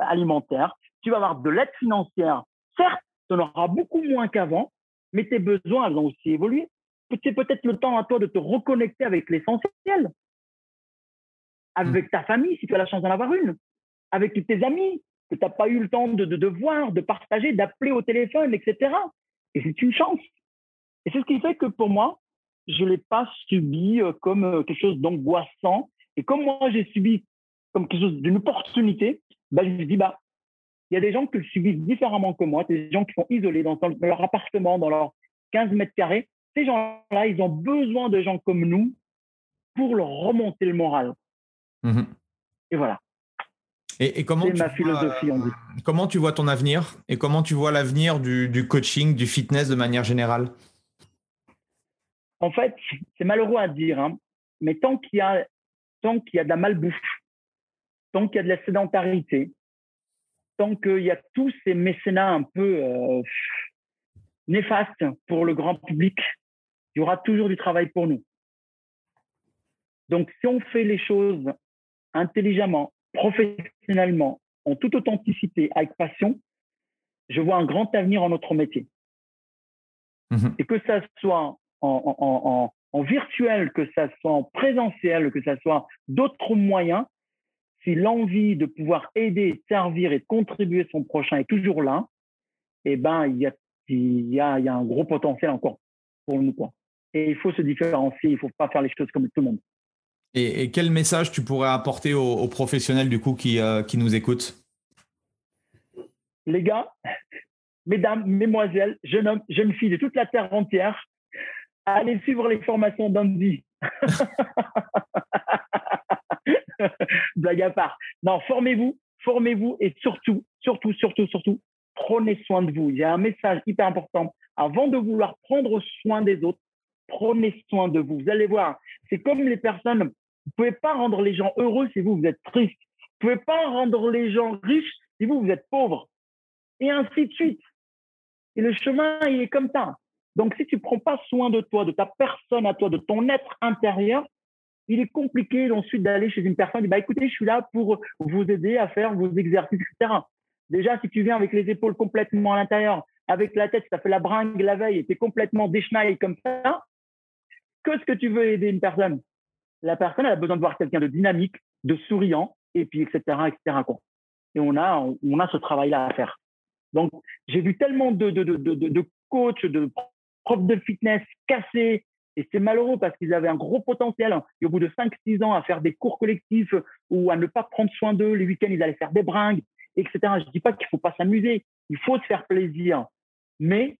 alimentaire, tu vas avoir de l'aide financière. Certes, tu en auras beaucoup moins qu'avant, mais tes besoins, elles ont aussi évolué. C'est peut-être le temps à toi de te reconnecter avec l'essentiel, avec ta famille, si tu as la chance d'en avoir une, avec tes amis que tu n'as pas eu le temps de, de voir, de partager, d'appeler au téléphone, etc. Et c'est une chance. Et c'est ce qui fait que pour moi, je ne l'ai pas subi euh, comme euh, quelque chose d'angoissant. Et comme moi, j'ai subi comme quelque chose d'une opportunité, bah, je me dis, bah, il y a des gens qui le subissent différemment que moi, des gens qui sont isolés dans, leur appartement, dans leurs 15 mètres carrés. Ces gens-là, ils ont besoin de gens comme nous pour leur remonter le moral. Mmh et voilà. Et, comment c'est ma philosophie, on dit. Comment tu vois ton avenir et comment tu vois l'avenir du, du, coaching, du fitness de manière générale? En fait, c'est malheureux à dire, hein, mais tant qu'il y a tant qu'il y a de la malbouffe, tant qu'il y a de la sédentarité, tant qu'il y a tous ces mécénats un peu euh, néfastes pour le grand public, il y aura toujours du travail pour nous. Donc, si on fait les choses intelligemment, professionnellement, en toute authenticité, avec passion, je vois un grand avenir en notre métier. Mmh Et que ça soit en, en, virtuel, que ça soit en présentiel, que ça soit d'autres moyens, si l'envie de pouvoir aider, servir et contribuer son prochain est toujours là, eh ben, il y a, il y a, il y a un gros potentiel encore pour nous, quoi. Et il faut se différencier, il ne faut pas faire les choses comme tout le monde. Et, quel message tu pourrais apporter aux, professionnels, du coup, qui, euh, qui nous écoutent? Les gars, mesdames, mesdemoiselles, jeunes hommes, jeunes filles de toute la terre entière, allez suivre les formations d'Andy. <laughs> Blague à part. Non, formez-vous, formez-vous et surtout, surtout, surtout, surtout, prenez soin de vous. Il y a un message hyper important. Avant de vouloir prendre soin des autres, prenez soin de vous. Vous allez voir, c'est comme les personnes, vous pouvez pas rendre les gens heureux si vous, vous êtes triste. Vous pouvez pas rendre les gens riches si vous, vous êtes pauvre. Et ainsi de suite. Et le chemin, il est comme ça. Donc, si tu prends pas soin de toi, de ta personne à toi, de ton être intérieur, il est compliqué ensuite d'aller chez une personne et dire bah, écoutez, je suis là pour vous aider à faire vos exercices, etc. Déjà, si tu viens avec les épaules complètement à l'intérieur, avec la tête, as fait la bringue la veille et tu es complètement déchenaille comme ça, que ce que tu veux aider une personne? La personne, elle a besoin de voir quelqu'un de dynamique, de souriant, et puis etc. etc. Et on a, on a ce travail-là à faire. Donc, j'ai vu tellement de, de, de, de, de coachs, de profs de fitness cassés, et c'est malheureux parce qu'ils avaient un gros potentiel. Et au bout de 5-6 ans, à faire des cours collectifs ou à ne pas prendre soin d'eux, les week-ends, ils allaient faire des bringues, etc. Je ne dis pas qu'il ne faut pas s'amuser. Il faut se faire plaisir. Mais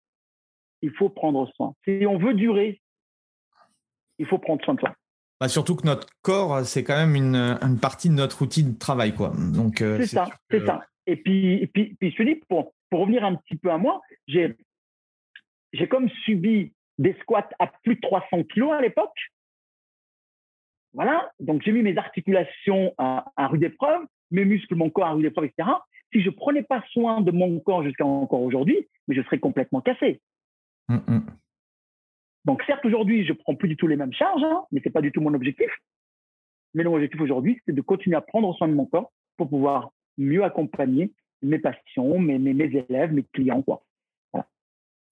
il faut prendre soin. Si on veut durer, il faut prendre soin de soi. Bah surtout que notre corps, c'est quand même une, partie de notre outil de travail. Quoi. Donc, euh, c'est ça, c'est ça. Et puis, et puis, puis je te dis, pour, pour revenir un petit peu à moi, j'ai, j'ai comme subi des squats à plus de 300 kilos à l'époque. Voilà, donc j'ai mis mes articulations à, rude épreuve, mes muscles, mon corps à rude épreuve, etc. Si je prenais pas soin de mon corps jusqu'à encore aujourd'hui, mais je serais complètement cassé. Mm, mm. Donc certes, aujourd'hui, je prends plus du tout les mêmes charges, hein, mais c'est pas du tout mon objectif. Mais mon objectif aujourd'hui, c'est de continuer à prendre soin de mon corps pour pouvoir mieux accompagner mes patients, mes, mes, mes élèves, mes clients, quoi.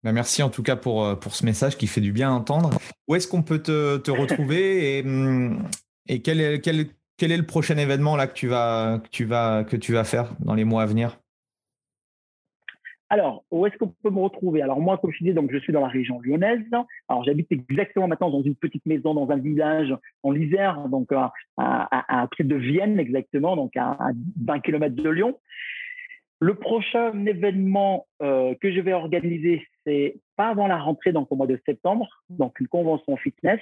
Bah, merci en tout cas pour, euh, pour ce message qui fait du bien à entendre. Où est-ce qu'on peut te, te retrouver <laughs> et, hum, et quel, est, quel, quel, est le prochain événement là que tu, vas, que, tu vas, que tu vas faire dans les mois à venir? Alors, où est-ce qu'on peut me retrouver? Alors moi, comme je disais, donc je suis dans la région lyonnaise. Alors j'habite exactement maintenant dans une petite maison dans un village en l'Isère, donc à, à, près de Vienne exactement, donc à, 20 km de Lyon. Le prochain événement euh, que je vais organiser, c'est pas avant la rentrée, donc au mois de septembre, donc une convention fitness.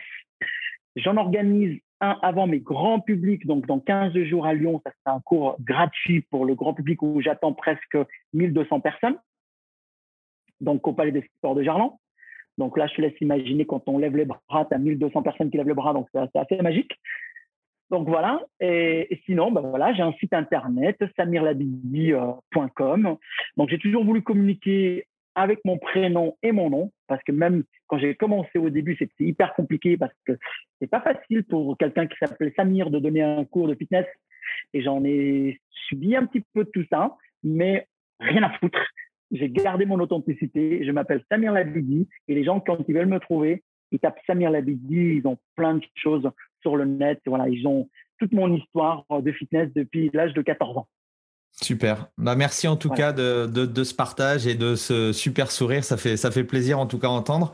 J'en organise un avant mes grands publics, donc dans 15 jours à Lyon, ça sera un cours gratuit pour le grand public où j'attends presque 1200 personnes donc au Palais des Sports de Gerland. Donc là, je te laisse imaginer quand on lève les bras, tu as 1200 personnes qui lèvent le bras, donc c'est assez magique. Donc voilà, et, sinon, ben voilà, j'ai un site internet, samirlabidi.com. Donc j'ai toujours voulu communiquer avec mon prénom et mon nom, parce que même quand j'ai commencé au début, c'était hyper compliqué parce que c'est pas facile pour quelqu'un qui s'appelle Samir de donner un cours de fitness. Et j'en ai subi un petit peu de tout ça, mais rien à foutre j'ai gardé mon authenticité. Je m'appelle Samir Labidi et les gens, quand ils veulent me trouver, ils tapent Samir Labidi. Ils ont plein de choses sur le net. Voilà, ils ont toute mon histoire de fitness depuis l'âge de 14 ans. Super. Bah, merci en tout cas de, de, ce partage et de ce super sourire. Ça fait, ça fait plaisir en tout cas à entendre.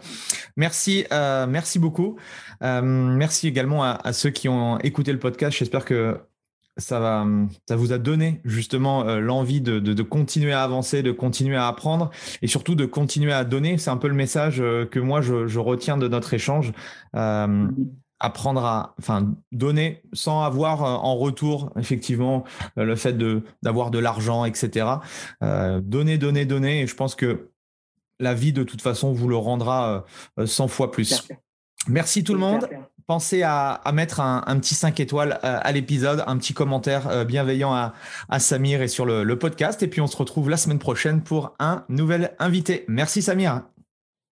Merci, euh, merci beaucoup. Euh, merci également à, à, ceux qui ont écouté le podcast. J'espère que ça, va, ça vous a donné justement euh, l'envie de, de, continuer à avancer, de continuer à apprendre et surtout de continuer à donner. C'est un peu le message euh, que moi je, je retiens de notre échange. Euh, mm-hmm. apprendre à enfin donner sans avoir en retour effectivement le fait de d'avoir de l'argent etc donner donner donner et je pense que la vie de toute façon vous le rendra 100 fois plus merci tout le monde pensez à, mettre un, petit 5 étoiles euh, à l'épisode, un petit commentaire euh, bienveillant à, Samir et sur le, le, podcast. Et puis on se retrouve la semaine prochaine pour un nouvel invité. Merci Samir.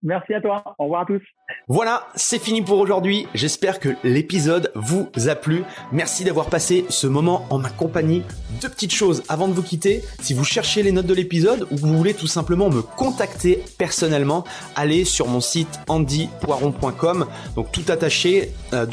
Merci à toi. Au revoir à tous. Voilà, c'est fini pour aujourd'hui. J'espère que l'épisode vous a plu. Merci d'avoir passé ce moment en ma compagnie. Deux petites choses avant de vous quitter. Si vous cherchez les notes de l'épisode ou vous voulez tout simplement me contacter personnellement, allez sur mon site andypoiron.com. Donc tout attaché euh,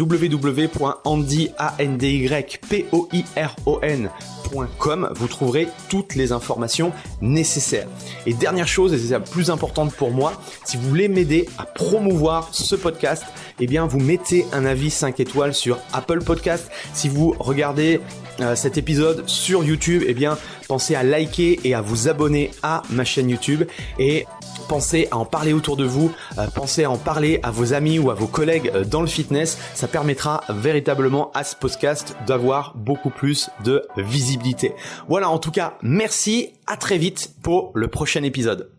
vous trouverez toutes les informations nécessaires. Et dernière chose, et c'est la plus importante pour moi, si vous voulez m'aider à promouvoir ce podcast, eh bien vous mettez un avis 5 étoiles sur Apple Podcast. Si vous regardez euh, cet épisode sur YouTube, eh bien pensez à liker et à vous abonner à ma chaîne YouTube et pensez à en parler autour de vous, euh, pensez à en parler à vos amis ou à vos collègues euh, dans le fitness. Ça permettra véritablement à ce podcast d'avoir beaucoup plus de visibilité. Voilà, en tout cas, merci, à très vite pour le prochain épisode.